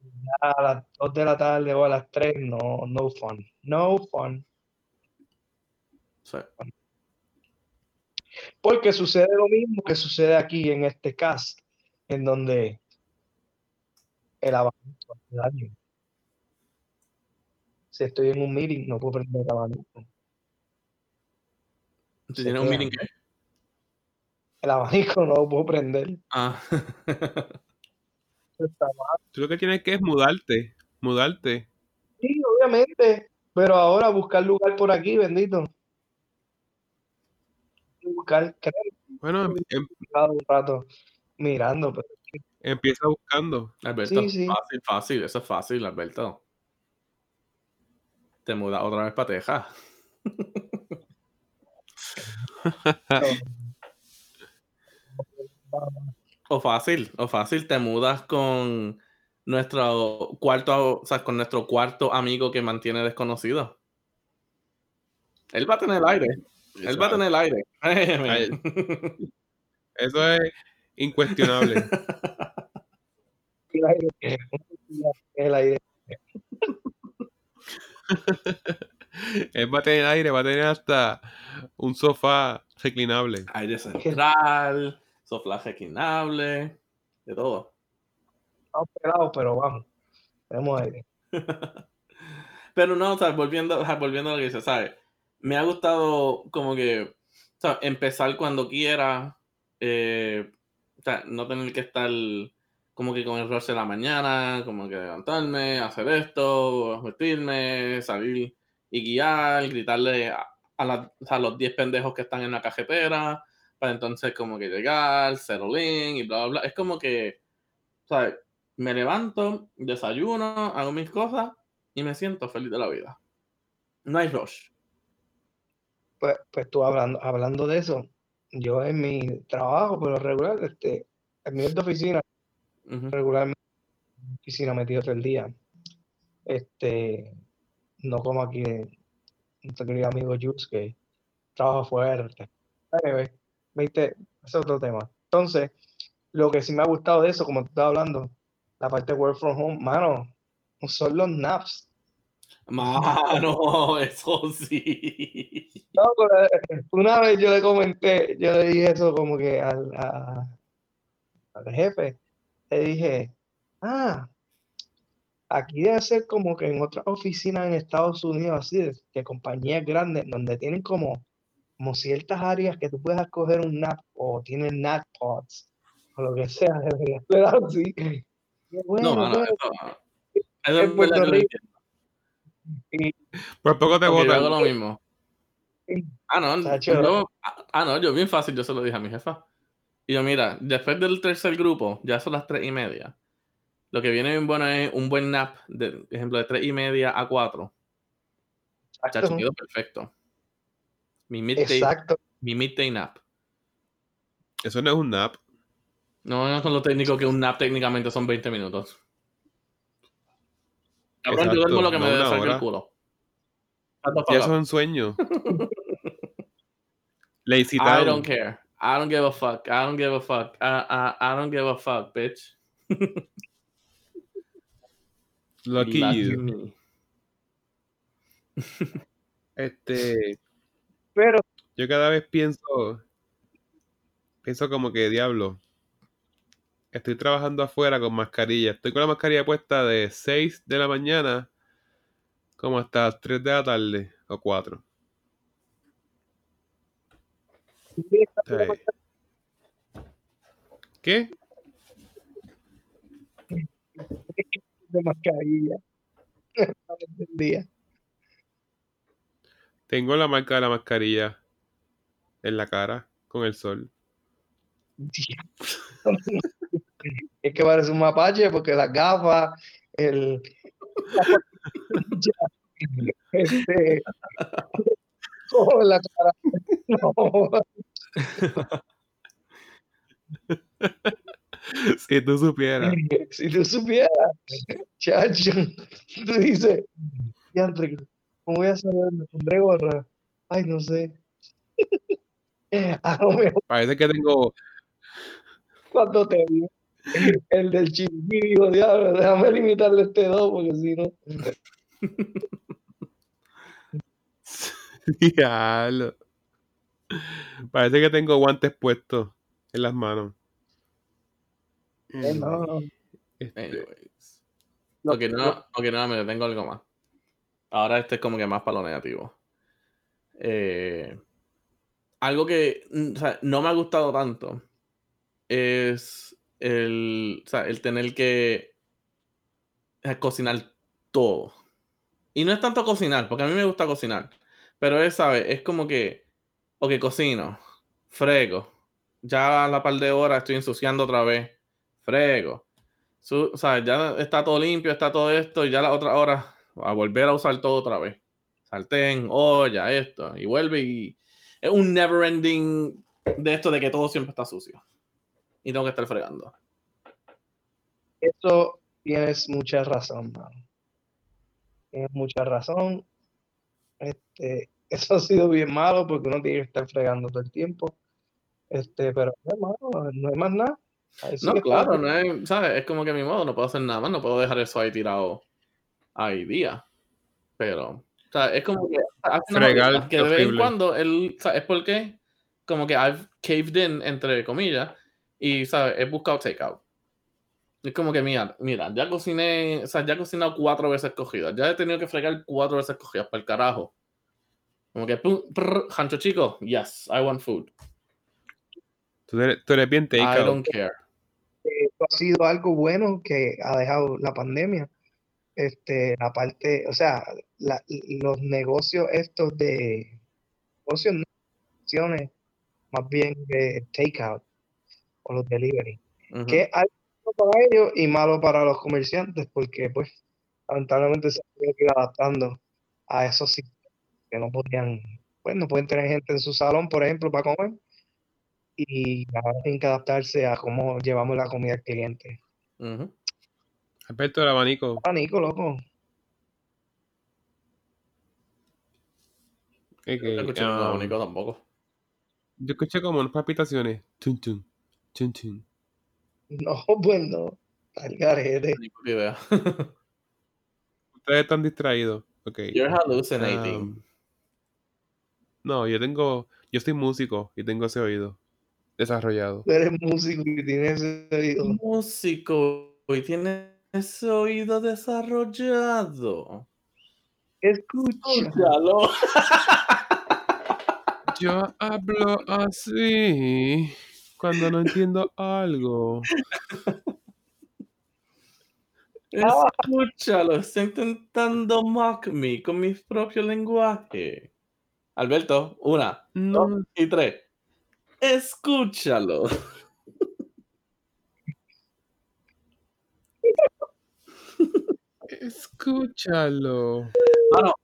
Ya a las 2 de la tarde o a las 3, no, no fun. No fun. Sí. Porque sucede lo mismo que sucede aquí en este cast, en donde el abanico hace daño. Si estoy en un meeting, no puedo prender el abanico. ¿Tú Se tienes un meeting qué? El abanico no lo puedo prender. Ah. Está mal. Tú lo que tienes que es mudarte. Mudarte. Sí, obviamente, pero ahora buscar lugar por aquí, bendito. Buscar, creo Bueno, em- em- que he estado un rato mirando, pero empieza buscando. Alberto, Sí, sí. fácil, fácil, eso es fácil, Alberto. Te mudas otra vez para Texas. O fácil, o fácil, te mudas con nuestro cuarto, o sea, con nuestro cuarto amigo que mantiene desconocido. Él va a tener el aire. Él va a tener el aire. Eso es incuestionable. el aire, el aire. Él va a tener aire, va a tener hasta un sofá reclinable. aire central, sofá reclinable, de todo. Estamos pelados, pero vamos. Tenemos aire. Pero no, o sea, volviendo, o sea, volviendo a lo que dice, ¿sabes? Me ha gustado como que, o sea, empezar cuando quiera, eh, o sea, no tener que estar como que con el rush de la mañana, como que levantarme, hacer esto, vestirme, salir y guiar, gritarle a, a la- a los 10 pendejos que están en la cajetera, para entonces como que llegar, settle in y bla, bla, bla. Es como que, ¿sabes? Me levanto, desayuno, hago mis cosas y me siento feliz de la vida. No hay rush. Pues, pues tú hablando, hablando de eso, yo en mi trabajo, pero regular, este, en mi oficina, uh -huh. regularmente oficina metido todo el día. Este, no como aquí nuestro querido amigo Jules que trabaja fuerte, 20, ese es otro tema. Entonces, lo que sí me ha gustado de eso, como tú estás hablando, la parte de work from home, mano, son los naps. Mano, eso sí. No, pero eh, una vez yo le comenté, yo le dije eso como que al, al jefe. Le dije, ah, aquí debe ser como que en otras oficinas en Estados Unidos, así, de compañías grandes, donde tienen como como ciertas áreas que tú puedes escoger un nap o tienen nap pods o lo que sea, debería ser así. Y No, bueno, mano, pues, eso, es Puerto Rico. Por poco te Porque yo hago lo mismo. Ah, no, yo, ah, no, yo bien fácil, yo se lo dije a mi jefa. Y yo, mira, después del tercer grupo, ya son las tres y media. Lo que viene bien bueno es un buen nap, de ejemplo, de tres y media a cuatro. Chacho, quedó perfecto. Mi midday, exacto. mi midday nap. Eso no es un nap. No, no con lo técnico que un nap técnicamente son 20 minutos. Cabrón, yo duermo lo que me debe sacar el culo. Ya eso es un sueño. Lazy I don't care. I don't give a fuck. I don't give a fuck. I, I, I don't give a fuck, bitch. Lucky Lucky you. me. Este. Pero Yo cada vez pienso, pienso como que diablo. Estoy trabajando afuera con mascarilla. Estoy con la mascarilla puesta de 6 de la mañana como hasta las 3 de la tarde o 4. O sea, ¿Qué? de mascarilla. No entendía. Tengo la marca de la mascarilla en la cara con el sol. Es que parece un mapache porque las gafas, el. este. Oh, la cara. No, Si tú supieras. si tú supieras, chacho, tú dices, ¿cómo voy a saber? ¿Me pondré gorra? Ay, no sé. A lo mejor Parece que tengo. cuando te vi, el del chiqui dijo, diablo, déjame limitarle este dos, porque si no. Diablo. Parece que tengo guantes puestos en las manos. Eh, no, no. Este, Anyways. No, ok, no, ok, no, mira, tengo algo más. Ahora este es como que más para lo negativo. Eh, algo que mm, no me ha gustado tanto es el, o sea, el tener que cocinar todo. Y no es tanto cocinar, porque a mí me gusta cocinar. Pero es, ¿sabes? Es como que, ok, cocino, frego. Ya a la par de horas estoy ensuciando otra vez. Frego. O sea, ya está todo limpio, está todo esto, y ya la otra hora a volver a usar todo otra vez. Sartén, olla, esto, y vuelve y es un never ending de esto de que todo siempre está sucio. Y tengo que estar fregando. Eso tienes mucha razón, mano. Tienes mucha razón. Este, eso ha sido bien malo porque uno tiene que estar fregando todo el tiempo. Este, pero no, no hay más nada. Ahí No, claro, no es, ¿sabes? Es como que a mi modo, no puedo hacer nada más, no puedo dejar eso ahí tirado ahí día. Pero, o sea, es como que, hace una Fregar maldad que de vez en cuando, él, o sea, es porque, como que I've caved in, entre comillas, y, ¿sabes? He buscado takeout. Es como que, mira, mira, ya cociné, o sea, ya he cocinado cuatro veces cogidas, ya he tenido que fregar cuatro veces cogidas, para el carajo. Como que, pum, prr, Hancho chico, yes, I want food. tú, eres, tú eres bien I takeout. don't care. Esto ha sido algo bueno que ha dejado la pandemia. Este, la parte, o sea, la- los negocios estos de negocios, no, acciones, más bien de takeout o los delivery. Que es algo para ellos y malo para los comerciantes, porque pues lamentablemente se han tenido que ir adaptando a esos sistemas que no podían, pues no pueden tener gente en su salón, por ejemplo, para comer, y ahora tienen que adaptarse a cómo llevamos la comida al cliente. Alberto, el abanico. Ah, Nico, loco. Ok, No escuché um, abanico tampoco. yo escuché como unas palpitaciones. Chun, chun, chun, chun. No, pues no. Al garete. Idea. Ustedes están distraídos. Ok. You're hallucinating. Um, no, yo tengo. Yo soy músico y tengo ese oído desarrollado. Tú eres músico y tienes ese oído. músico y tiene ese oído desarrollado. Escúchalo. Yo hablo así cuando no entiendo algo. Escúchalo. Está intentando mock me con mi propio lenguaje. Alberto, una, No, dos y tres. Escúchalo. Escúchalo. Mano,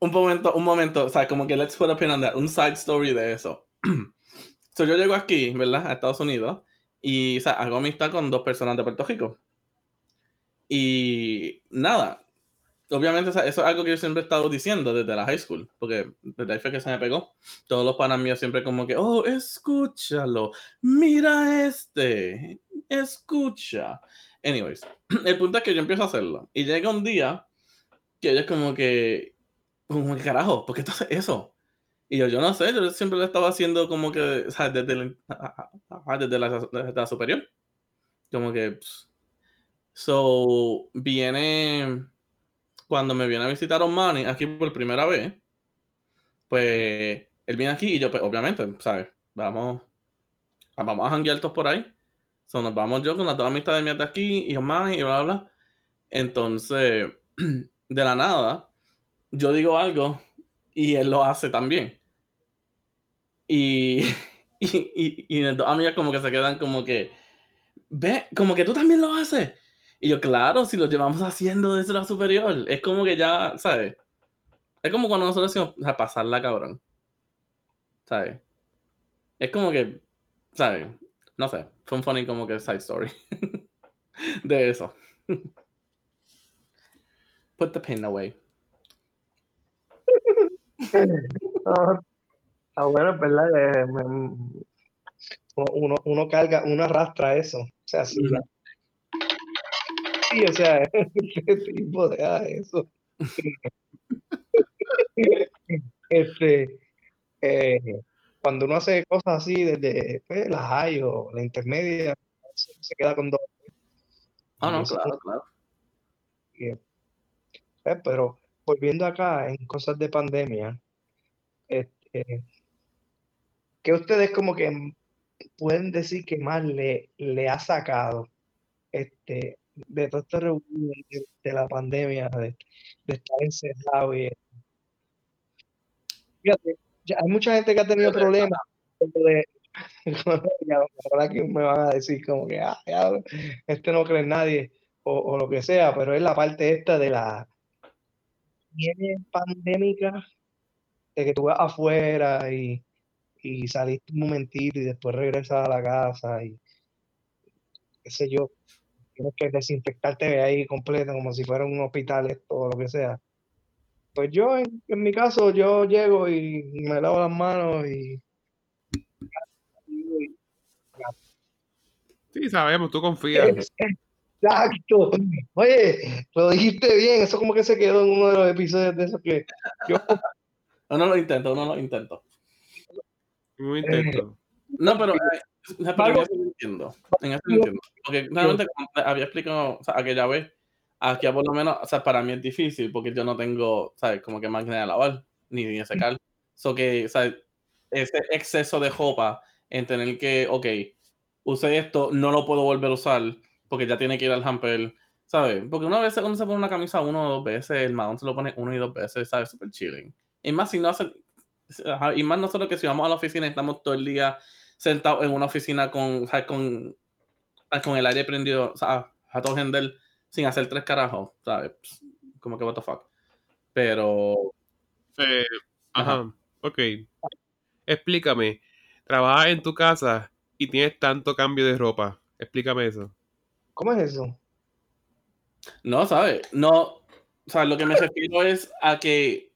un momento, un momento, o sea, como que let's put a pin on that, un side story de eso. so, yo llego aquí, ¿verdad? A Estados Unidos, y, o sea, hago amistad con dos personas de Puerto Rico. Y nada, obviamente o sea, eso es algo que yo siempre he estado diciendo desde la high school, porque desde ahí fue que se me pegó. Todos los panas míos siempre como que, oh, escúchalo, mira este, escucha. Anyways, el punto es que yo empiezo a hacerlo. Y llega un día que ellos como que, como carajo, ¿por qué tú haces eso? Y yo, yo no sé, yo siempre lo estaba haciendo como que, o sea, desde, la- desde, la, desde la superior. Como que. pss. So, viene. Cuando me viene a visitar Omani aquí por primera vez, pues él viene aquí y yo, pues, obviamente, ¿sabes? Vamos, vamos a janguear todos por ahí. So, nos vamos yo con dos amistades mías de aquí y Omani y bla, bla. Entonces, de la nada, yo digo algo y él lo hace también. Y, y, y, y dos amigas como que se quedan como que, ve, como que tú también lo haces. Y yo, claro, si lo llevamos haciendo desde la superior, es como que ya, ¿sabes? Es como cuando nosotros decimos, a pasarla, cabrón. ¿Sabes? Es como que, ¿sabes? No sé, fue un funny como que side story de eso. Put the pen away. Ah, ah, bueno, es verdad. eh, me- uno, uno carga, uno arrastra eso. O sea, sí, sí, o sea, este tipo de ah, eso. Este, eh, cuando uno hace cosas así desde pues, la high o la intermedia, se, se queda con dos. Ah, no, claro, claro. eh, pero volviendo acá en cosas de pandemia, este, ¿qué ustedes como que pueden decir que más le, le ha sacado este, de todo este revuelo de, de la pandemia, de, de estar encerrado y fíjate, ya hay mucha gente que ha tenido problemas de ahora que me van a decir como que ah, ya, este no cree en nadie o, o lo que sea, pero es la parte esta de la viene pandémica de que tú vas afuera y, y saliste un momentito y después regresas a la casa y qué sé yo, tienes que desinfectarte de ahí completo como si fuera un hospital esto o lo que sea. Pues yo, en, en mi caso, yo llego y me lavo las manos y, Sí, sabemos, tú confías. Exacto. Oye, lo dijiste bien, eso como que se quedó en uno de los episodios de esos que yo Uno lo intenta, uno lo intenta. Un intento. No, pero, eh, pero en eso lo entiendo. En eso lo entiendo. Porque realmente, como te había explicado o sea, aquella vez, aquí por lo menos, o sea, para mí es difícil porque yo no tengo, ¿sabes? Como que máquina de lavar, ni de secar. So que, ¿sabes? Ese exceso de jopa en tener que, ok, use esto, no lo puedo volver a usar porque ya tiene que ir al hamper, ¿sabes? Porque una vez uno se pone una camisa uno o dos veces, el mahón se lo pone uno y dos veces, ¿sabes? Súper chilling. Y más si no hacen, ajá, y más nosotros que si vamos a la oficina estamos todo el día sentados en una oficina con, ¿sabes? con, con el aire prendido, o sea, a todo gender, sin hacer tres carajos, ¿sabes? Como que what the fuck. Pero, Eh, ajá. Ok. Explícame. Trabajas en tu casa y tienes tanto cambio de ropa. Explícame eso. ¿Cómo es eso? no, ¿sabes? No, o sea, lo que me refiero es a que,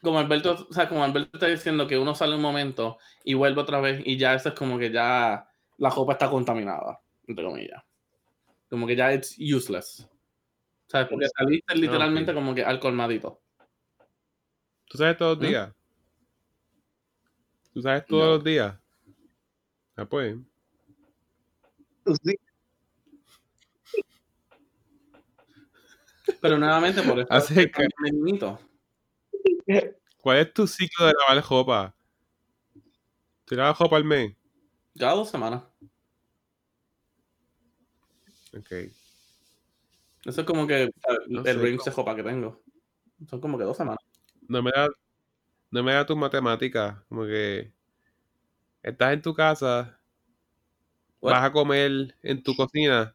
como Alberto, o sea, como Alberto está diciendo que uno sale un momento y vuelve otra vez y ya eso es como que ya la ropa está contaminada, entre comillas. Como que ya it's useless. ¿Sabes? Porque saliste literalmente como que al colmadito. ¿Tú sabes todos los días? ¿Tú sabes todos No. los días? Ah, pues. Sí. Pero nuevamente por eso. Hace que-. ¿Cuál es tu ciclo de lavar ropa? ¿Tú lavas ropa al mes? Cada dos semanas. Ok. Eso es como que No el cómo. de ropa que tengo. Son como que dos semanas. No me da, no me da tus matemáticas. Como que estás en tu casa, What? vas a comer en tu cocina,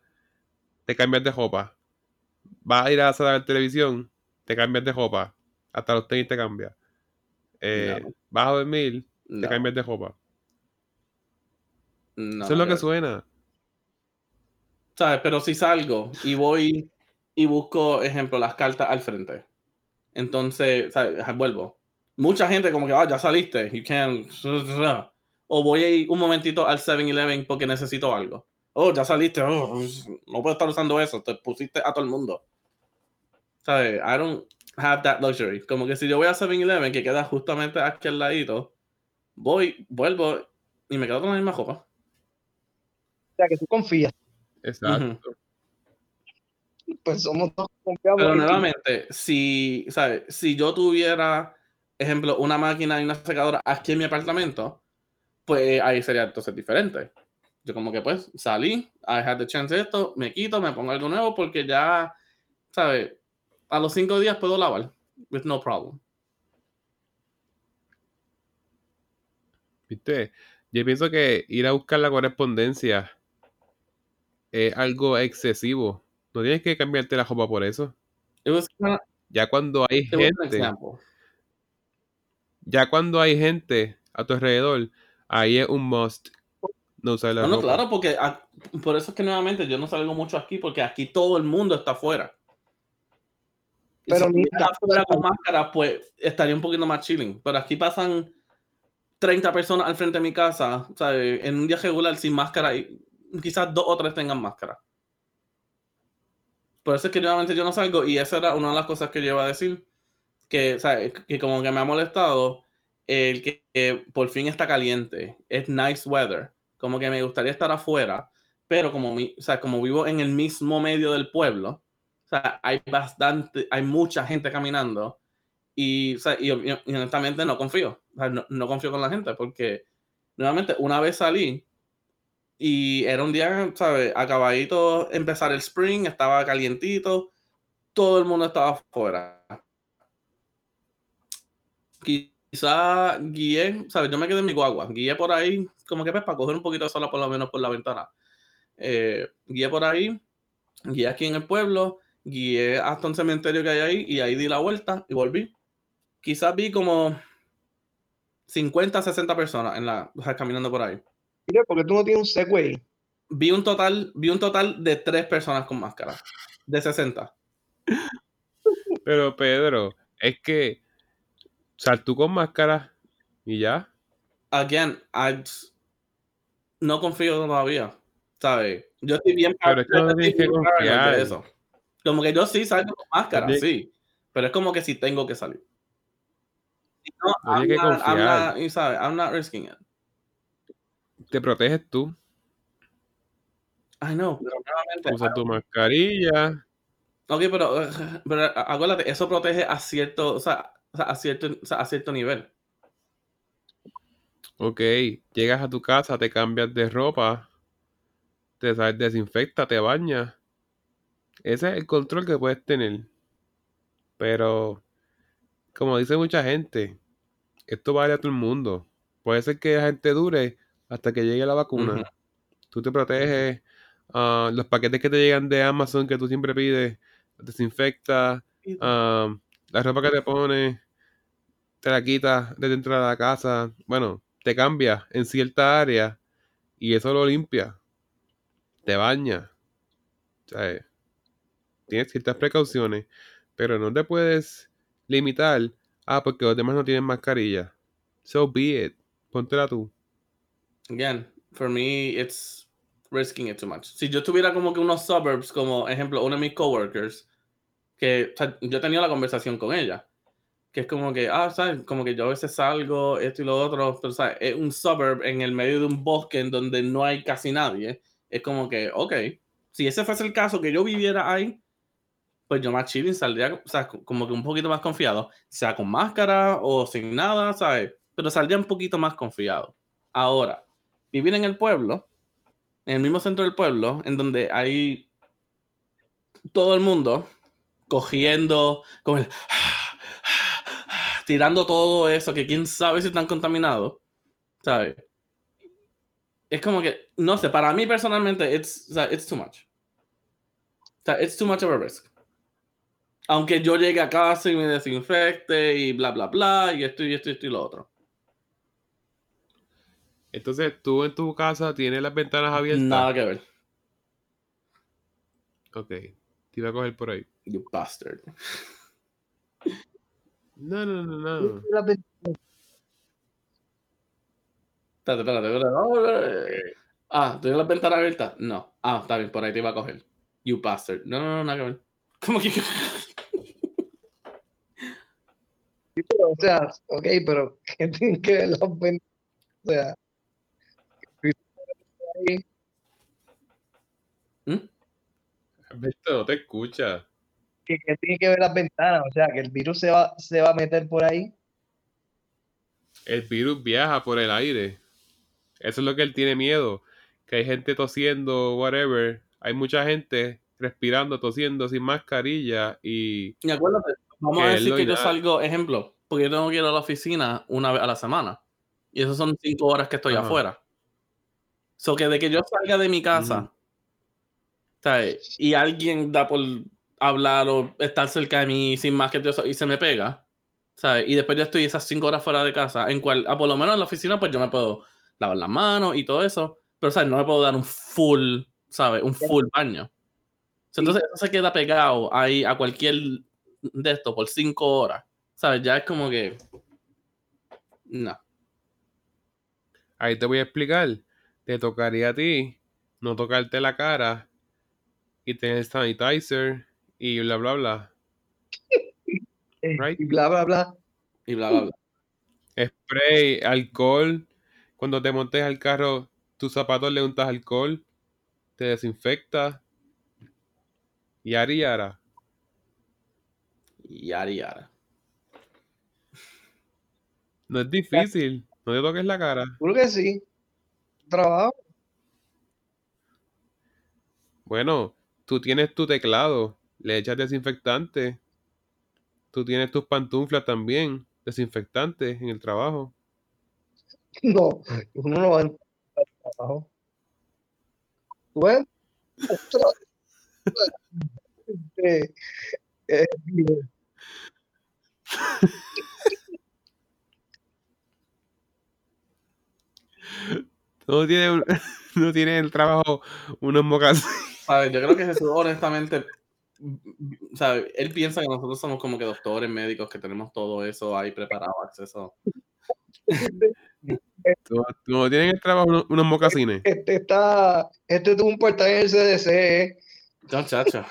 te cambias de ropa. Vas a ir a la sala de televisión, te cambias de ropa. Hasta los tenis te cambias. Eh, No. Vas a dormir, te cambias de ropa. no, Eso es lo que suena. ¿Sabes? Pero si salgo y voy y busco, ejemplo, las cartas al frente. Entonces, ¿sabes? Vuelvo. Mucha gente como que, ah, ya saliste. You can... O voy a ir un momentito al 7-Eleven porque necesito algo. Oh, ya saliste. Oh, no puedo estar usando eso. Te pusiste a todo el mundo. ¿Sabes? I don't... have that luxury. Como que si yo voy a 7-Eleven, que queda justamente aquí al ladito, voy, vuelvo y me quedo con la misma ropa. O sea, que tú confías. Exacto. Pues somos todos confiables. Pero nuevamente, si, ¿sabes? si yo tuviera, ejemplo, una máquina y una secadora aquí en mi apartamento, pues ahí sería entonces diferente. Yo como que pues salí, I had the chance de esto, me quito, me pongo algo nuevo porque ya, ¿sabes? A los cinco días puedo lavar, with no problem. ¿Viste? Yo pienso que ir a buscar la correspondencia es algo excesivo. No tienes que cambiarte la ropa por eso. Ya cuando hay gente, ya cuando hay gente a tu alrededor, ahí es un must no usar la No, no, ropa. claro, porque a- por eso es que nuevamente yo no salgo mucho aquí, porque aquí todo el mundo está afuera. Pero si estuviera afuera con máscara, pues estaría un poquito más chilling. Pero aquí pasan 30 personas al frente de mi casa, ¿sabes? En un día regular sin máscara y quizás dos o tres tengan máscara. Por eso es que nuevamente yo no salgo y esa era una de las cosas que yo iba a decir, que, ¿sabes? que como que me ha molestado el que, por fin está caliente, es nice weather, como que me gustaría estar afuera, pero como, mi, o sea, como vivo en el mismo medio del pueblo, o sea, hay bastante, hay mucha gente caminando y, o sea, y, honestamente no confío, no confío con la gente porque nuevamente una vez salí y era un día, ¿sabes? Acabadito empezar el spring, estaba calientito, todo el mundo estaba afuera. Quizá guié, ¿sabes? Yo me quedé en mi guagua, guié por ahí, como que pues, para coger un poquito de sol por lo menos por la ventana. Eh, guié por ahí, guié aquí en el pueblo, guié hasta un cementerio que hay ahí y ahí di la vuelta y volví. Quizás vi como 50, 60 personas en la, caminando por ahí. Mira, porque tú no tienes un Segway. Vi un total, vi un total de tres personas con máscara. De 60. Pero Pedro, es que sal tú con máscara y ya. Again, I no confío todavía. ¿Sabes? Yo estoy bien Pero es que no tienes que de eso. Como que yo sí salgo con máscara, Tienes- sí. Pero es como que si tengo que salir. No, I'm que not- I'm confiar. not- y sabes, I'm not risking it. Te proteges tú. I know, pero nuevamente, Usa tu mascarilla. Ok, pero, pero acuérdate, eso protege a cierto, o sea, a cierto, o sea, a cierto nivel. Ok, llegas a tu casa, te cambias de ropa, te desinfecta, te bañas. Ese es el control que puedes tener. Pero, como dice mucha gente, esto vale a todo el mundo. Puede ser que la gente dure hasta que llegue la vacuna. Tú te proteges. ah, los paquetes que te llegan de Amazon que tú siempre pides, los desinfectas. ah, la ropa que te pones, te la quitas de dentro de la casa. Bueno, te cambias en cierta área y eso lo limpia. Te baña. O sea, tienes ciertas precauciones, pero no te puedes limitar. Ah, porque los demás no tienen mascarilla. So be it. Póntela tú. Again, for me, it's risking it too much. Si yo tuviera como que unos suburbs, como ejemplo, uno de mis coworkers, que o sea, yo he tenido la conversación con ella, que es como que, ah, ¿sabes? Como que yo a veces salgo, esto y lo otro, pero, ¿sabes? Es un suburb en el medio de un bosque en donde no hay casi nadie. Es como que, ok, si ese fuese el caso, que yo viviera ahí, pues yo más chilling saldría, o sea, como que un poquito más confiado, sea con máscara o sin nada, ¿sabes? Pero saldría un poquito más confiado. Ahora, vivir en el pueblo, en el mismo centro del pueblo, en donde hay todo el mundo cogiendo, el, tirando todo eso, que quién sabe si están contaminados, ¿sabes? Es como que, no sé, para mí personalmente, it's, it's too much. It's too much of a risk. Aunque yo llegue a casa y me desinfecte y bla, bla, bla, y esto y esto y esto y lo otro. Entonces, tú en tu casa tienes las ventanas abiertas. Nada que ver. Ok. Te iba a coger por ahí. You bastard. No, no, no, no. Espérate, espérate, espérate. Ah, ¿tienes la ventana abierta? No. Ah, está bien, por ahí te iba a coger. You bastard. No, no, no, nada que ver. ¿Cómo que? o sea, ok, pero ¿qué tienen que ver las ventanas? O sea, Alberto, no te escucha. ¿qué, qué tiene que ver las ventanas? O sea, que el virus se va, se va a meter por ahí. El virus viaja por el aire. Eso es lo que él tiene miedo. Que hay gente tosiendo, whatever. Hay mucha gente respirando, tosiendo sin mascarilla y Y acuérdate, vamos Que a decir que yo salgo, ejemplo, porque yo tengo que ir a la oficina una vez a la semana. Y eso son cinco horas que estoy Ajá. afuera. So que de que yo salga de mi casa, Ujú. ¿sabes? Y alguien da por hablar o estar cerca de mí sin más que eso y se me pega, ¿sabes? Y después yo estoy esas cinco horas fuera de casa, en cual, ah, por lo menos en la oficina, pues yo me puedo lavar las manos y todo eso, pero, ¿sabes? No me puedo dar un full, ¿sabes? Un full baño. So, Entonces, eso se queda pegado ahí a cualquier de esto por cinco horas, ¿sabes? Ya es como que. No. ahí te voy a explicar. Te tocaría a ti no tocarte la cara y tener sanitizer y bla bla bla. eh, Right. Y bla, bla, bla. Y bla, bla, bla. Spray, alcohol. Cuando te montes al carro, tus zapatos le untas alcohol, te desinfecta. Yara y yara. Yara, yara. No es difícil. No te toques la cara. Seguro que sí. Trabajo. Bueno, tú tienes tu teclado, le echas desinfectante. Tú tienes tus pantuflas también, desinfectante en el trabajo. No, uno no va a entrar al trabajo. ¿Tú ves? Este, eh, no tienes, un- no tienes en el trabajo unos mocasines. ¿Sabes? Yo creo que Jesús, honestamente, ¿sabes? Él piensa que nosotros somos como que doctores, médicos, que tenemos todo eso ahí preparado, acceso. No tienes en el trabajo unos, unos mocasines. Este está, este tuvo un portal en el CDC, eh, No, chacho.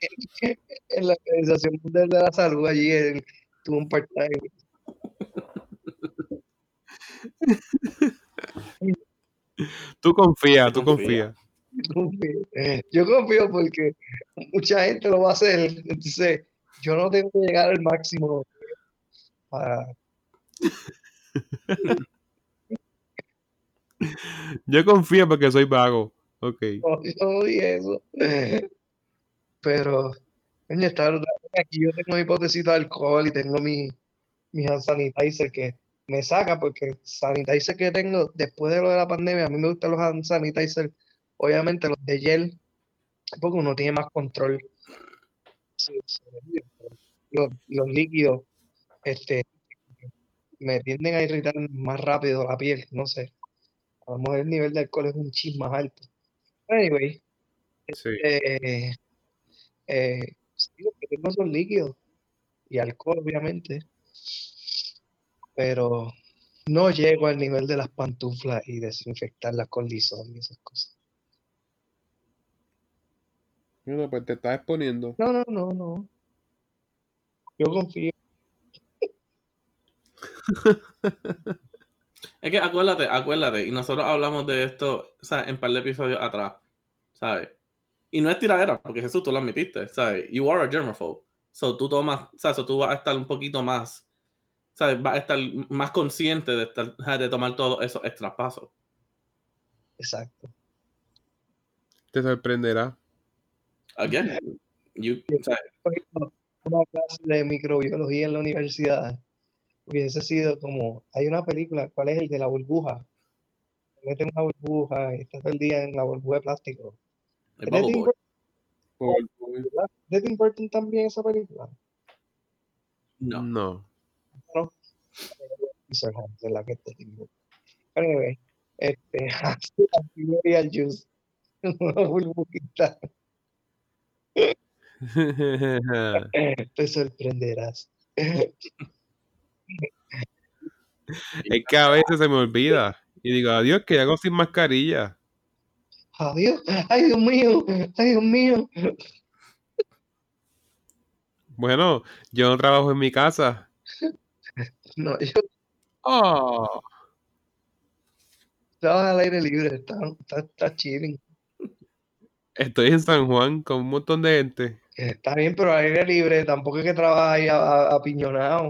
en la Organización Mundial de la Salud, allí él tuvo un portal. Tú confías, tú Confía. confías. Yo confío porque mucha gente lo va a hacer, entonces yo no tengo que llegar al máximo para Yo confío porque soy vago. Ok. No, yo no dije eso. Pero, coño, está brutal. aquí yo tengo mi potecito de alcohol y tengo mi, mi hand sanitizer que me saca porque sanitizer que tengo después de lo de la pandemia, a mí me gustan los hand sanitizer, obviamente los de gel, porque uno tiene más control. Los, los líquidos, este, me tienden a irritar más rápido la piel, no sé. A lo mejor el nivel de alcohol es un chis más alto. Anyway, Sí. eh, eh, sí, lo que tengo son líquidos y alcohol, obviamente, pero no llego al nivel de las pantuflas y desinfectarlas con Lizón y esas cosas. Bueno, pues te estás exponiendo. No, no, no, no. Yo confío. Es que acuérdate, acuérdate, y nosotros hablamos de esto, ¿sabes? En un par de episodios atrás, ¿sabes? Y no es tiradera, porque Jesús, tú lo admitiste, ¿sabes? You are a germaphobe. So tú tomas, ¿sabes? So tú vas a estar un poquito más, ¿sabes? Vas a estar más consciente de, estar, de tomar todos esos extra pasos. Exacto. Te sorprenderá. Again, you, ¿sabes? Por ejemplo, Una clase de microbiología en la universidad hubiese sido como, hay una película, ¿cuál es el de la burbuja? Se Mete una burbuja y estás todo el día en la burbuja de plástico. ¿Es de bubble Tim boy. Por- por- ¿verdad? ¿De Tim Burton también esa película? No. No. De la que Tim Burton. Anyway, este, antibacterial juice, una burbujita, te sorprenderás. es que a veces se me olvida. Y digo, adiós, que hago sin mascarilla. Adiós, ay Dios mío, ay Dios mío. Bueno, yo no trabajo en mi casa. No, yo Oh, estaba al aire libre, está, está, está chilling. estoy en San Juan con un montón de gente. Está bien, pero al aire libre, tampoco es que trabaja ahí apiñonado,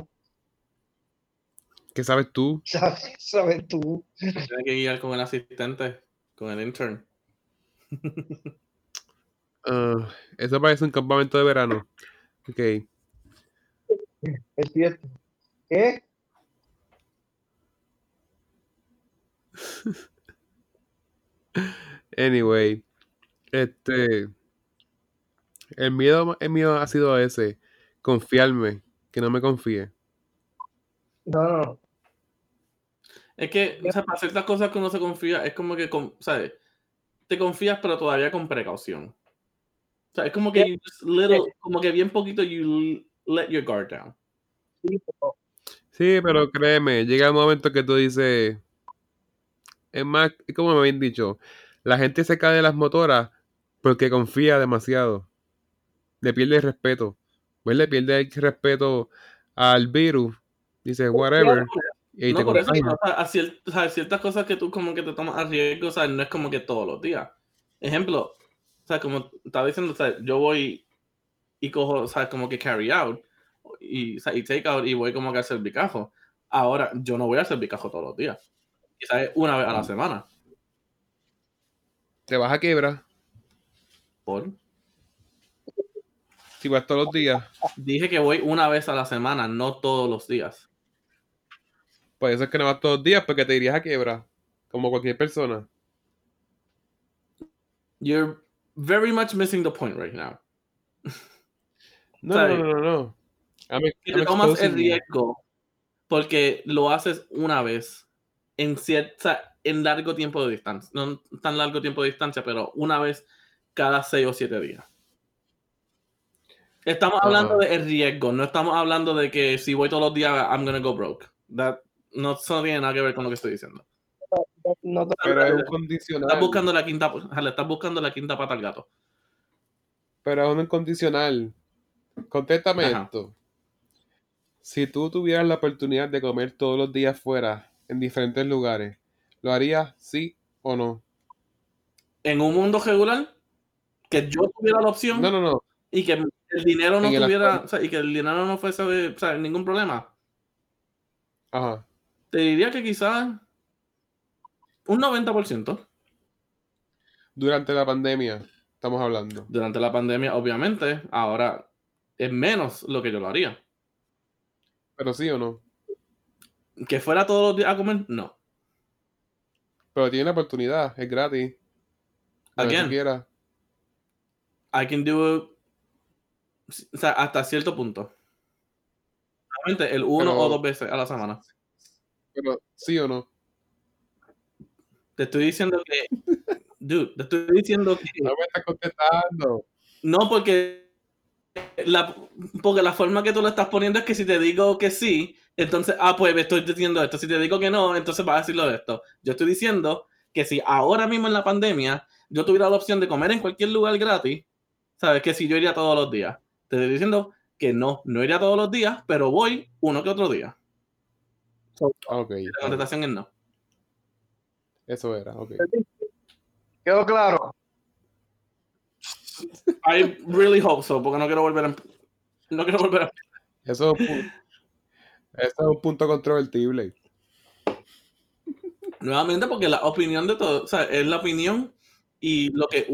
¿Qué sabes tú? ¿sabes? ¿Sabes tú? Tiene que guiar con el asistente, con el intern. Ah, eso parece un campamento de verano. Ok. Es cierto. ¿Qué? Anyway, este. El miedo, el miedo ha sido ese. Confiarme, que no me confíe. No, no. Es que, o sea, para ciertas cosas que uno se confía, es como que, con- ¿sabes? Te confías, pero todavía con precaución. O sea, es como que, little- como que bien poquito, you let your guard down. Sí, pero Sí, pero créeme, llega el momento que tú dices. Es más, como me habían dicho, la gente se cae de las motoras porque confía demasiado. Le pierde el respeto. Pues le pierde el respeto al virus. Dice, whatever. Y ahí No, te por eso, a ciertas cosas que tú como que te tomas a riesgo, o sea, no es como que todos los días. Ejemplo, o sea, como estaba diciendo, o sea, yo voy y cojo, o sea, como que carry out y, y y voy como que al cervicajo. Ahora, yo no voy al cervicajo todos los días. Quizás una vez a la semana. Te vas a quebrar Por... si vas todos los días. Dije que voy una vez a la semana, no todos los días. Por eso es que no vas todos los días porque te irías a quebrar. Como cualquier persona. You're very much missing the point right now. No, no, no, no, no. I'm, que I'm te tomas el riesgo porque lo haces una vez en cierta en largo tiempo de distancia no tan largo tiempo de distancia pero una vez cada seis o siete días estamos hablando de el riesgo no estamos hablando de que si voy todos los días I'm gonna go broke That, no, eso no tiene nada que ver con lo que estoy diciendo no te- Pero es un estás condicional. buscando la quinta estás buscando la quinta pata al gato Pero es un incondicional. Contéstame Ajá. esto. Si tú tuvieras la oportunidad de comer todos los días fuera, en diferentes lugares, ¿lo harías sí o no? en un mundo regular que yo tuviera la opción No, no, no. y que el dinero no En el tuviera, actual. o sea, y que el dinero no fuese de, o sea, ningún problema. Ajá. Te diría que quizás un 90%. Durante la pandemia, estamos hablando. Durante la pandemia, obviamente, ahora es menos lo que yo lo haría. Pero sí o no. Que fuera todos los días a comer, no. Pero tiene la oportunidad, es gratis. Again. quieras. I can do it, o sea, hasta cierto punto. Realmente el uno Pero- o dos veces a la semana. Pero sí o no. Te estoy diciendo que, dude, te estoy diciendo que No me estás contestando. No, porque la, porque la forma que tú lo estás poniendo es que si te digo que sí, entonces, ah, pues me estoy diciendo esto. Si te digo que no, entonces vas a decirlo de esto. Yo estoy diciendo que si ahora mismo en la pandemia yo tuviera la opción de comer en cualquier lugar gratis, sabes que si yo iría todos los días. Te estoy diciendo que no, no iría todos los días, pero voy uno que otro día. Ok. La contestación es no. Eso era, ok. ¿Quedó claro? I really hope so, porque no quiero volver a... No quiero volver a... Eso es un pu- eso es un punto controvertible. Nuevamente, porque la opinión de todos, o sea, es la opinión y lo que,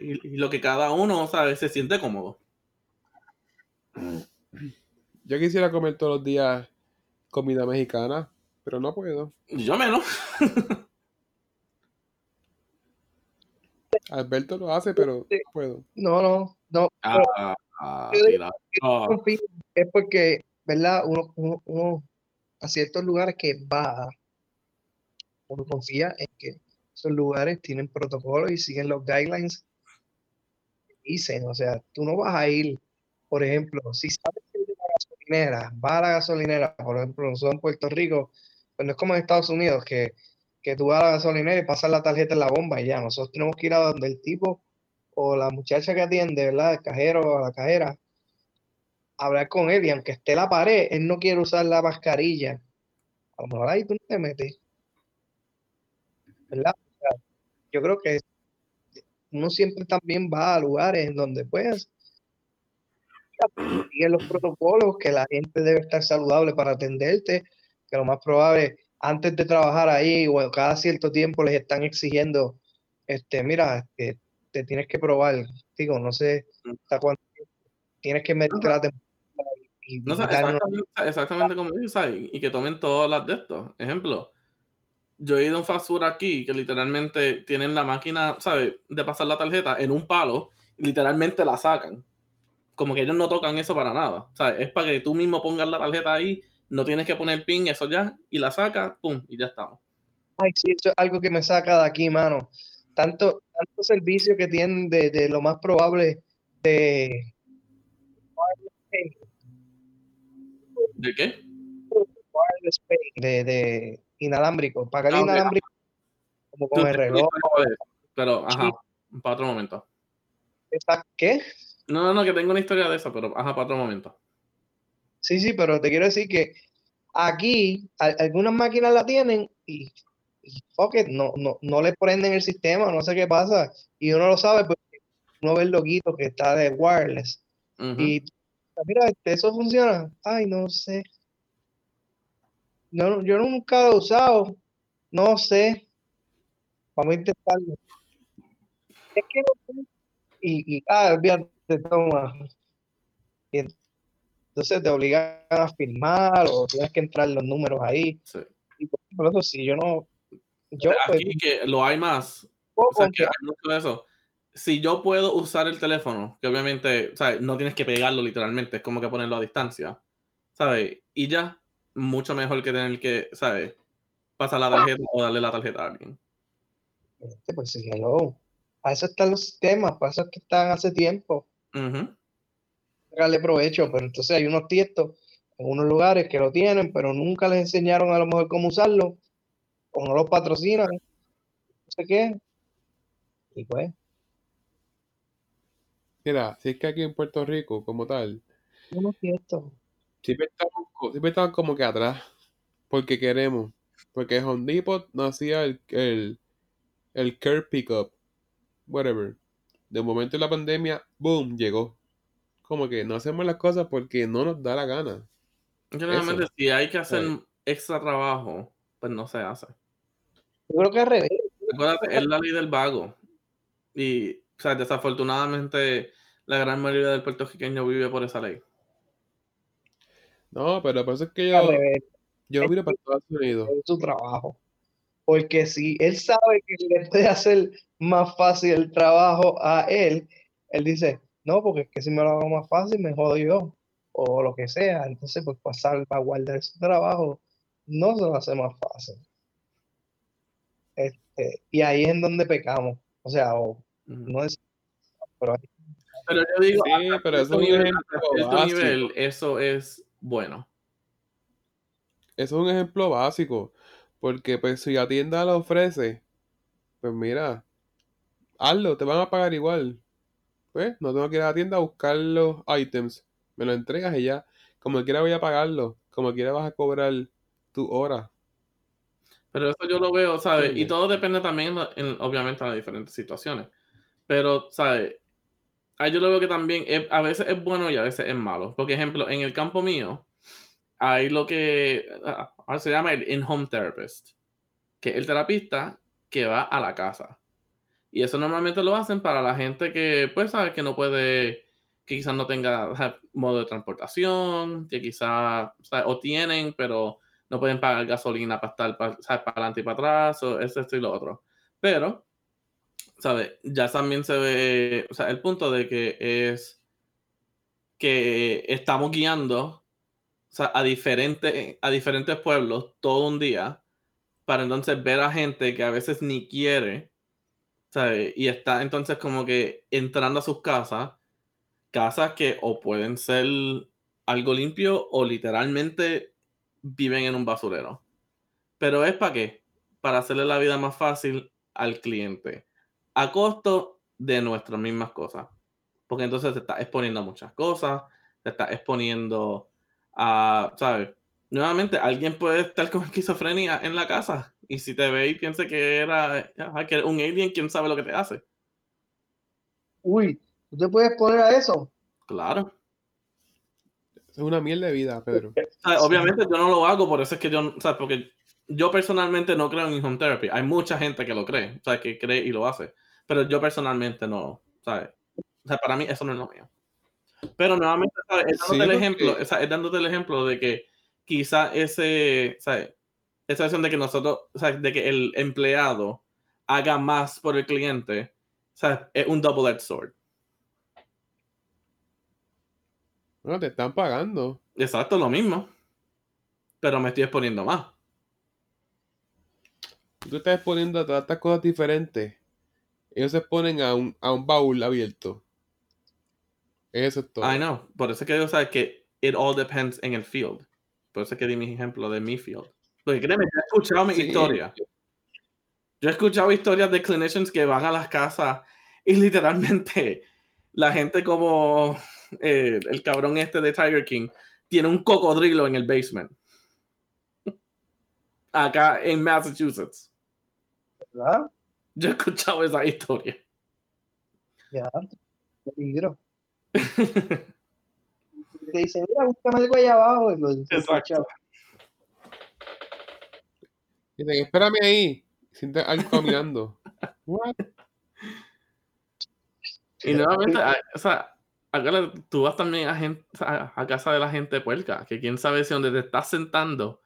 y lo que cada uno, ¿sabes? Se siente cómodo. Yo quisiera comer todos los días comida mexicana, pero no puedo. Yo menos. Alberto lo hace, pero no puedo. No, no, no. Ah, ah, Yo- confío, es porque, ¿verdad? Uno, uno, uno a ciertos lugares que va, uno confía en que esos lugares tienen protocolos y siguen los guidelines que dicen. O sea, tú no vas a ir, por ejemplo, si sabes que es de la gasolinera, va a la gasolinera, por ejemplo, nosotros en Puerto Rico, pues no es como en Estados Unidos, que, que tú vas a la gasolinera y pasas la tarjeta en la bomba y ya. Nosotros tenemos que ir a donde el tipo o la muchacha que atiende, ¿verdad? El cajero o la cajera hablar con él y aunque esté la pared, él no quiere usar la mascarilla. A lo mejor ahí tú no te metes. ¿Verdad? Yo creo que uno siempre también va a lugares en donde pues siguen los protocolos, que la gente debe estar saludable para atenderte, que lo más probable antes de trabajar ahí o cada cierto tiempo les están exigiendo, este, mira, que te tienes que probar, digo, no sé hasta cuánto tienes que medir la y, y No visitar unos- exactamente, exactamente como dices, ¿sabes? Y que tomen todas las de estos. Ejemplo, yo he ido a un food aquí que literalmente tienen la máquina, ¿sabes? De pasar la tarjeta en un palo y literalmente la sacan. Como que ellos no tocan eso para nada. ¿sabes? Es para que tú mismo pongas la tarjeta ahí, no tienes que poner pin, eso ya, y la sacas, pum, y ya estamos. Ay, sí, eso es algo que me saca de aquí, mano. Tanto, tanto servicio que tienen de, de lo más probable de ¿De qué? de, de inalámbrico, pagar Ah, inalámbrico como con el reloj. Pero, ajá, para otro momento. ¿Qué? No, no, no, que tengo una historia de eso, pero ajá, para otro momento. Sí, sí, pero te quiero decir que aquí a- algunas máquinas la tienen y, y fuck it, no, no, no le prenden el sistema, no sé qué pasa. Y uno lo sabe porque uno ve el loguito que está de wireless. Y mira, este, eso funciona. Ay, no sé. No, yo nunca lo he usado. No sé. Vamos a intentarlo. Es que no sé. Y, y ah, olvídate, toma. Y entonces te obligan a firmar o tienes que entrar los números ahí. Sí. Y por eso, si yo no. Yo, pues, Aquí que lo hay más, O sea, que hay mucho de eso. Si yo puedo usar el teléfono, que obviamente, ¿sabes? No tienes que pegarlo literalmente, es como que ponerlo a distancia, ¿sabes? Y ya, mucho mejor que tener que, ¿sabes? Pasar la tarjeta o darle la tarjeta a alguien. Este, Pues sí, hello. Para eso están los sistemas, para eso es que están hace tiempo. Ujú. Sacarle provecho, pero entonces hay unos tiestos en unos lugares que lo tienen, pero nunca les enseñaron a lo mejor cómo usarlo, o no los patrocinan, no sé qué. Y pues, Mira, si es que aquí en Puerto Rico, como tal, unos tiestos. siempre estamos, siempre estamos como que atrás, porque queremos. Porque Home Depot no hacía el, el, el curb pickup, whatever. De momento de la pandemia, boom, llegó. Como que no hacemos las cosas porque no nos da la gana. Generalmente, Eso. si hay que hacer Sí. extra trabajo, pues no se hace. Yo creo que al revés. Acuérdate, es la ley del vago. Y, o sea, desafortunadamente, la gran mayoría del puertorriqueño vive por esa ley. No, pero por eso es que yo, yo miro para Estados Unidos. es su trabajo. Porque si él sabe que le puede hacer más fácil el trabajo a él, él dice, no, porque es que si me lo hago más fácil, me jodo yo, o lo que sea. Entonces, pues pasar para guardar su trabajo, no se lo hace más fácil. Este, y ahí es en donde pecamos. O sea, o no es, pero hay- Pero yo digo, Sí, pero es un ejemplo nivel, eso es bueno. Eso es un ejemplo básico. Porque pues si la tienda lo ofrece, pues mira, hazlo, te van a pagar igual. Pues no tengo que ir a la tienda a buscar los items. Me lo entregas y ya. Como quiera voy a pagarlo. Como quiera vas a cobrar tu hora. Pero eso yo lo veo, ¿sabes? Y todo depende también, en- en, obviamente, de las diferentes situaciones. Pero, ¿sabes? Ahí yo lo veo que también es- a veces es bueno y a veces es malo. Por ejemplo, en el campo mío, hay lo que ah, ahora se llama el in-home therapist, que es el terapista que va a la casa. Y eso normalmente lo hacen para la gente que, pues, sabe que no puede, que quizás no tenga modo de transportación, que quizás, o, tienen, pero no pueden pagar gasolina para estar para, para adelante y para atrás, o eso, esto y lo otro. Pero, ¿sabes? Ya también se ve, o sea, el punto de que es que estamos guiando a, diferentes, a diferentes pueblos todo un día para entonces ver a gente que a veces ni quiere, Y está entonces como que entrando a sus casas, casas que o pueden ser algo limpio o literalmente viven en un basurero. Pero es para qué? Para hacerle la vida más fácil al cliente, a costo de nuestras mismas cosas. Porque entonces te está exponiendo a muchas cosas, te estás exponiendo a, ¿sabes? Nuevamente, alguien puede estar con esquizofrenia en la casa y si te ve y piensa que era, ajá, que un alien, quién sabe lo que te hace. Uy, ¿tú te puedes poner a eso? Claro. Es una mierda de vida, Pedro. Obviamente yo no lo hago, por eso es que yo, o sea, porque yo personalmente no creo en home therapy. Hay mucha gente que lo cree, o sea, que cree y lo hace. Pero yo personalmente no, ¿sabes? O sea, para mí eso no es lo mío. Pero nuevamente, ¿sabes? Es dándote, Sí, el ejemplo, sea, es dándote el ejemplo de que quizá ese, ¿sabes? Esa versión de que nosotros, sea, de que el empleado haga más por el cliente, ¿sabes? Es un double-edged sword. No, te están pagando. Exacto, lo mismo. Pero me estoy exponiendo más. Tú estás exponiendo a todas estas cosas diferentes. Ellos se exponen a un, a un baúl abierto. Eso es todo. I know. Por eso es que yo sabes que it all depends en el field. Por eso es que di mi ejemplo de mi field. Porque créeme, yo he escuchado mi Sí. historia. Yo he escuchado historias de clinicians que van a las casas y literalmente la gente como eh, el cabrón este de Tiger King tiene un cocodrilo en el basement. Acá en Massachusetts. ¿Verdad? Yo he escuchado esa historia. Ya, peligro. Te dicen, mira, búscame algo allá abajo. Y lo dice, Exacto. Dicen, espérame ahí. Siente algo caminando. What? Y nuevamente, a- o sea, acá tú vas también a, gente, a, a casa de la gente puerca, que quién sabe si donde te estás sentando,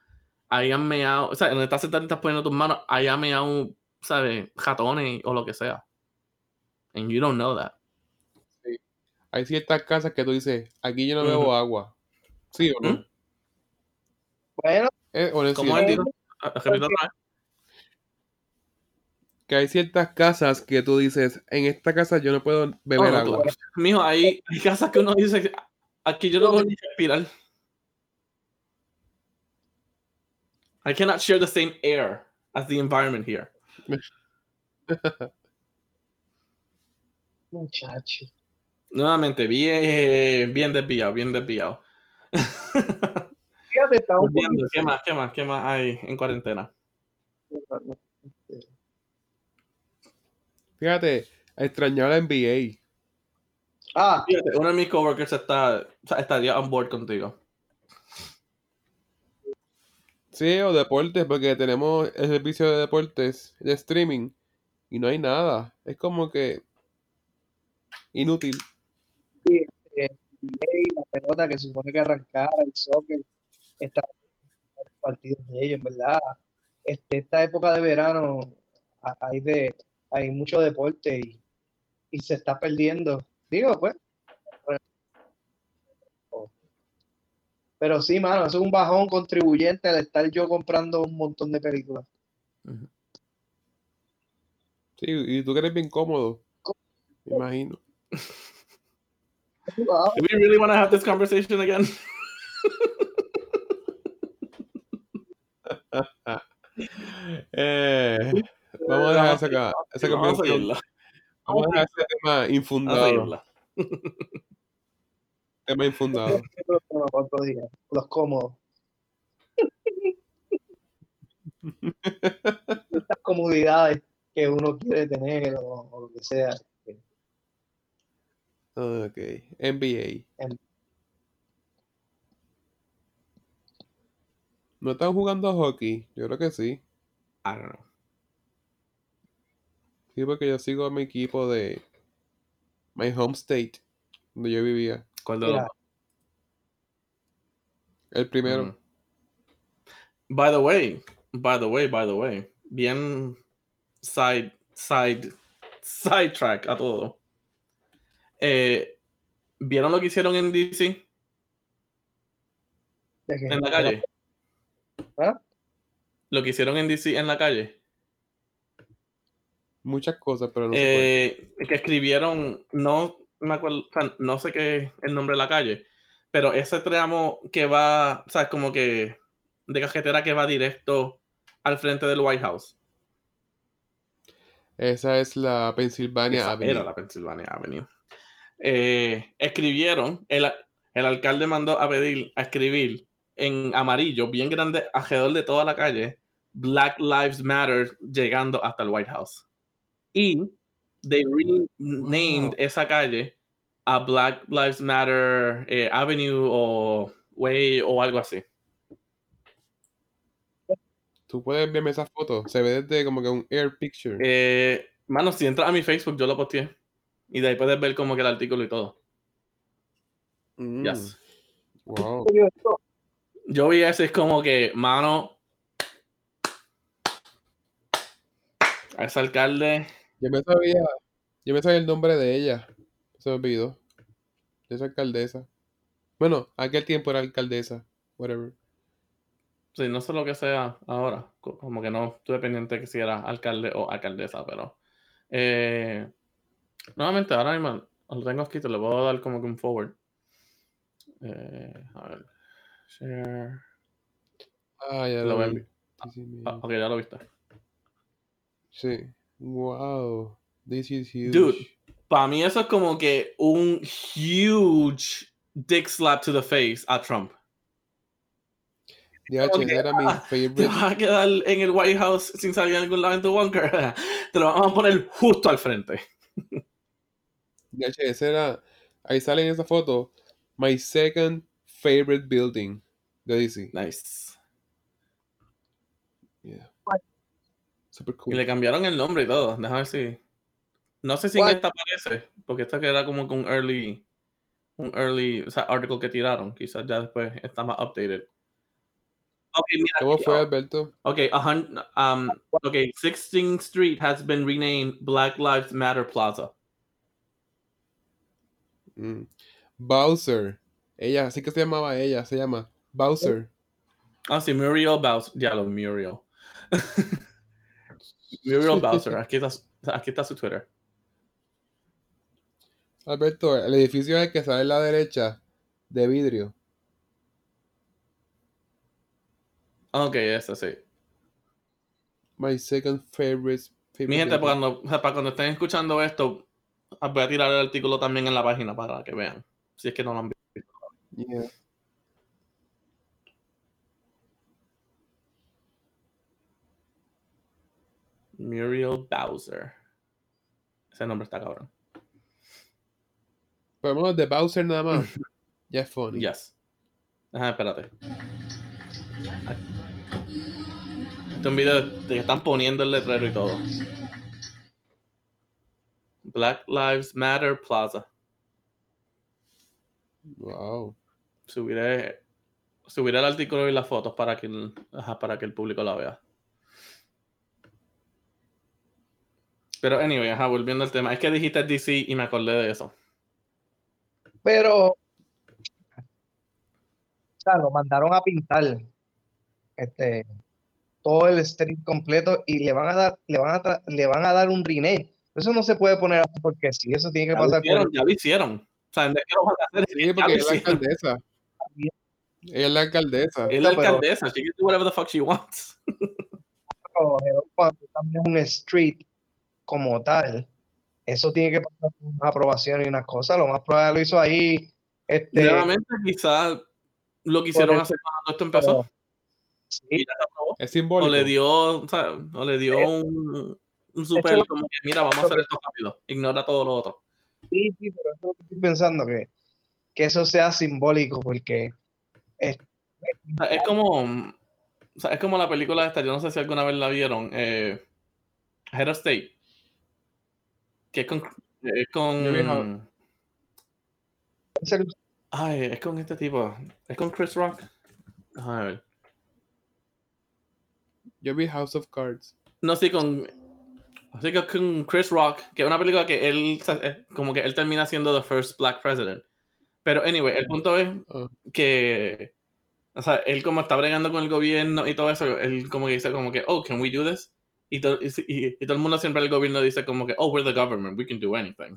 hayan meado, o sea, donde estás sentado y estás poniendo tus manos, haya meado, ¿sabes? Jatones o lo que sea. And you don't know that. Hay ciertas casas que tú dices, aquí yo no bebo Ujú. agua. ¿Sí o no? ¿Mm? Bueno, Eh, o no es ¿Cómo cierto. es? Ah. Que hay ciertas casas que tú dices, en esta casa yo no puedo beber Oh, no, agua. tú- Mijo, hay, hay casas que uno dice, aquí yo no puedo ni respirar. I cannot share the same air as the environment here. muchacho. Nuevamente, bien, bien desviado, bien desviado. Fíjate, está un Volviendo, ¿Qué más, qué más, qué más hay en cuarentena? Fíjate, extrañaba la NBA. Ah, Fíjate, uno de mis coworkers está, estaría on board contigo. Sí, o deportes, porque tenemos el servicio de deportes de streaming y no hay nada. Es como que inútil. La pelota que se supone que arrancara, el soccer, está partidos de ellos, ¿verdad? Este, esta época de verano hay de hay mucho deporte y, y se está perdiendo. Digo, pues. Pero sí, mano, eso es un bajón contribuyente al estar yo comprando un montón de películas. Sí, y tú eres bien cómodo. Me imagino. Do we really want to have this conversation again? Eh, vamos a dejar esa, esa Vamos a. Vamos a dejar ese tema infundado. Tema infundado. Los cómodos. Estas comodidades que uno quiere tener o, o lo que sea. Ok. NBA. ¿No están jugando hockey? Yo creo que sí. I don't know. Sí, porque yo sigo a mi equipo de My Home State, donde yo vivía. ¿Cuál de los Mira, dos? El primero. By the way, by the way, by the way, bien side, side, sidetrack a todo. Eh, ¿Vieron lo que hicieron en DC? de En la calle. ¿Ah? Lo que hicieron en DC en la calle. Muchas cosas, pero no. Eh, que escribieron, no me acuerdo, o sea, no sé qué es el nombre de la calle, pero ese tramo que va, o sea, como que de cajetera que va directo al frente del White House. Esa es la Pennsylvania Esa Avenue. era la Pennsylvania Avenue. Eh, escribieron, el, el alcalde mandó a pedir, a escribir en amarillo, bien grande, alrededor de toda la calle, Black Lives Matter llegando hasta el White House. Y they renamed Wow. esa calle a Black Lives Matter eh, Avenue o Way o algo así. Tú puedes verme esa foto. Se ve desde como que un air picture. Eh, mano, si entras a mi Facebook, yo lo posteé. Y de ahí puedes ver como que el artículo y todo. Mm, Yes. Wow. Yo vi ese, es como que, mano. A ese alcalde. Yo me sabía, yo me sabía el nombre de ella. Se me olvidó. De esa alcaldesa. Bueno, aquel tiempo era alcaldesa. Whatever. Sí, no sé lo que sea ahora. co- Como que no estuve pendiente que si era alcalde o alcaldesa, pero. eh, nuevamente, ahora mismo lo tengo aquí, te lo puedo dar como que un forward. Eh, a ver. Share. Ah, ya Lo lo vi. Sí, me- Ah, ok, ya lo viste. sí. Wow. This is huge. Dude. Para mí eso es como que un huge dick slap to the face a Trump. Ok, ese era mi ah, Te favorite. vas a quedar en el White House sin salir a ningún lado en tu bunker. Te lo vamos a poner justo al frente. DH, ese era. Ahí sale en esa foto. My second favorite building. De DC. Nice. Yeah. Super Y cool. le cambiaron el nombre y todo. Déjame ver si. No sé si esta aparece, porque esta que era como que un early. Un early. O sea, article que tiraron. Quizás ya después está más updated. Ok, mira. ¿Cómo aquí, fue, Alberto? Ok, um, okay, 16th Street has been renamed Black Lives Matter Plaza. Mm. Bowser. Ella, así que se llamaba ella. Se llama Bowser. Ah, sí, Muriel Bowser. Ya lo, Muriel. Muriel Bowser. Aquí está, su- aquí está su Twitter. Alberto, el edificio es el que sale a la derecha de vidrio. Ok, ese sí. My second favorite. favorite Mi gente, cuando, para cuando estén escuchando esto, ah, voy a tirar el artículo también en la página para que vean. Si es que no lo han visto. Yeah. Muriel Bowser. Ese nombre está cabrón. Por lo de Bowser nada más. ya es funny. Yes. Ajá, espérate. Este es un video de que están poniendo el letrero y todo. Black Lives Matter Plaza. Wow. Subiré, subiré el artículo y las fotos para que, el- ajá, para que el público la vea. Pero anyway, ajá, volviendo al tema. Es que dijiste DC y me acordé de eso. Pero, o sea, lo mandaron a pintar este, todo el street completo y le van a dar, le van a, le van a dar un rename. Eso no se puede poner así porque sí, eso tiene que Ya lo pasar hicieron, por ya lo hicieron. O sea, es que lo van a hacer. Sí, porque es la alcaldesa. Ella es la alcaldesa. Es la alcaldesa. She can do whatever the fuck she wants. pero, cuando tú cambias un street como tal, eso tiene que pasar por una aprobación y unas cosas. Lo más probable lo hizo ahí. Este, Nuevamente, quizás lo quisieron hacer cuando esto empezó. sí. Es O simbólico. le dio, o sea, o le dio un, un super hecho, como que mira, vamos a hacer esto rápido. Ignora todo lo otro. sí, sí, pero eso es lo que estoy pensando que, que eso sea simbólico porque sea, es como, o sea, es como la película esta, yo no sé si alguna vez la vieron, eh, Head of State. Que es con, es con, ay, es con este tipo, es con Chris Rock. A ver. Yo vi House of Cards. No, sí, con. Así que con Chris Rock, que es una película que él, eh, como que él termina siendo the first black president. Pero, anyway, el punto es que, o sea, él como está bregando con el gobierno y todo eso, él como que dice como que, oh, can we do this? Y, to- y, y- y todo el mundo siempre el gobierno dice como que, oh, we're the government, we can do anything.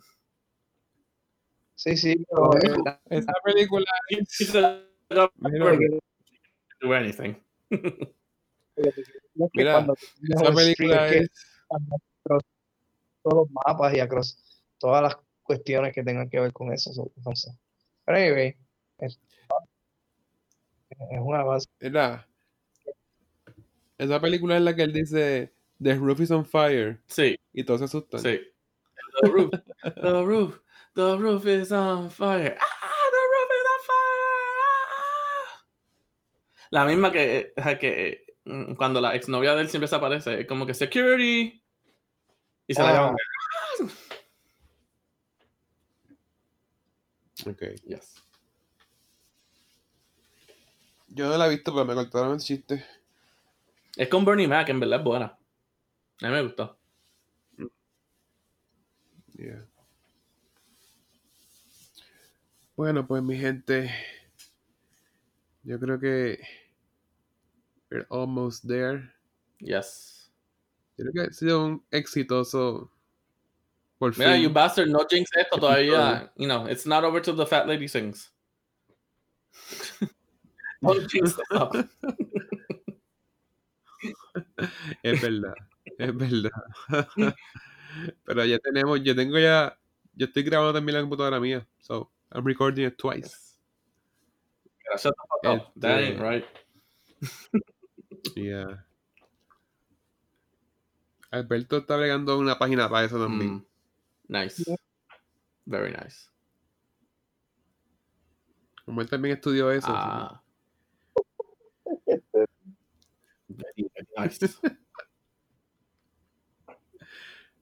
sí, sí, pero Eh, la- Esa película Mira, do anything. es que Mira, esa película es. Across todos los mapas y across todas las cuestiones que tengan que ver con eso. so- entonces. Pero anyway, Es un avance. ¿Verdad? Esa película es la que él dice The roof is on fire Sí, y todos se asustan. sí. The roof, the roof, the roof is on fire. Ah, the roof is on fire. Ah. La misma que, que mm, cuando la exnovia de él siempre se aparece, es como que security. Y se la Ah. llaman. Ok. Yes. Yo no la he visto, pero me contaron el chiste. Es con Bernie Mac, en verdad es buena. A mí me gustó. Yeah. Bueno, pues mi gente, yo creo que we're almost there. Yes. Creo que ha sido un exitoso por Mira, fin. you bastard, no jinx esto todavía. You know, it's not over till the fat lady sings. Don't jinx. Es verdad, es verdad. Pero ya tenemos, yo tengo ya, yo estoy grabando también la computadora mía. So, I'm recording it twice. Fuck up. That ain't right. Yeah. Alberto está bregando una página para eso también. Mm. Nice. Very nice. Como él también estudió eso. Ah. Very nice.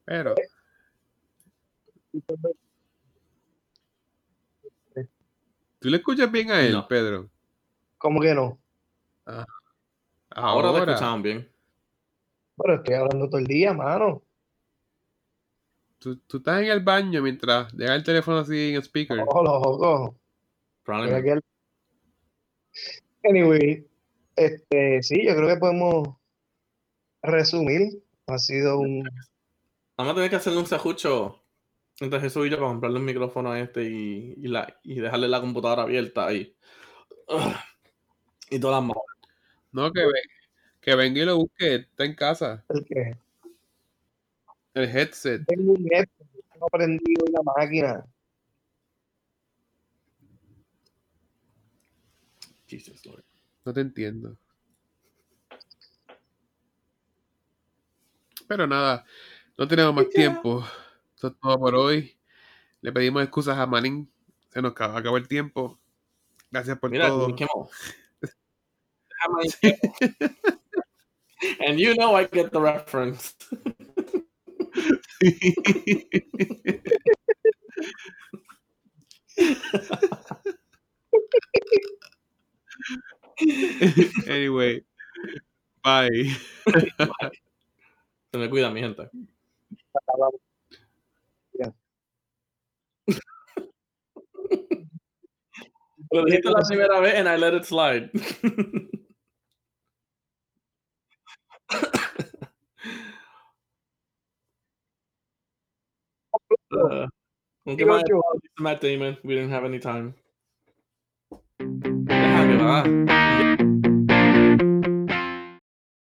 Pero, ¿tú le escuchas bien a él, No. Pedro? ¿Cómo que no? Ahora te Ahora, escuchaban bien. Pero estoy hablando todo el día, mano. tú, tú estás en el baño mientras dejas el teléfono así en speaker. Oh, loco. Probablemente. Anyway, este, sí, yo creo que podemos resumir. Ha sido un. Vamos a tener que hacerle un sajucho entre Jesús y yo para comprarle un micrófono a este y, y, la, y dejarle la computadora abierta ahí. Ugh. Y todas las manos. No, que, ve- que venga y lo busque. Está en casa. el que El headset. tengo un headset, no prendido en la máquina. Jesus Lord. No te entiendo. Pero nada, no tenemos más tiempo. Eso es todo por hoy. Le pedimos excusas a Manning. Se nos acabó, acabó el tiempo. Gracias por Mira, todo. Jimmy Kimmel. and you know I get the reference. anyway, bye. Se me cuida, mi gente. Lo dijiste la primera vez and I let it slide. uh, we'll give my Digo yo. apologies to Matt Damon. We didn't have any time. Déjame, va.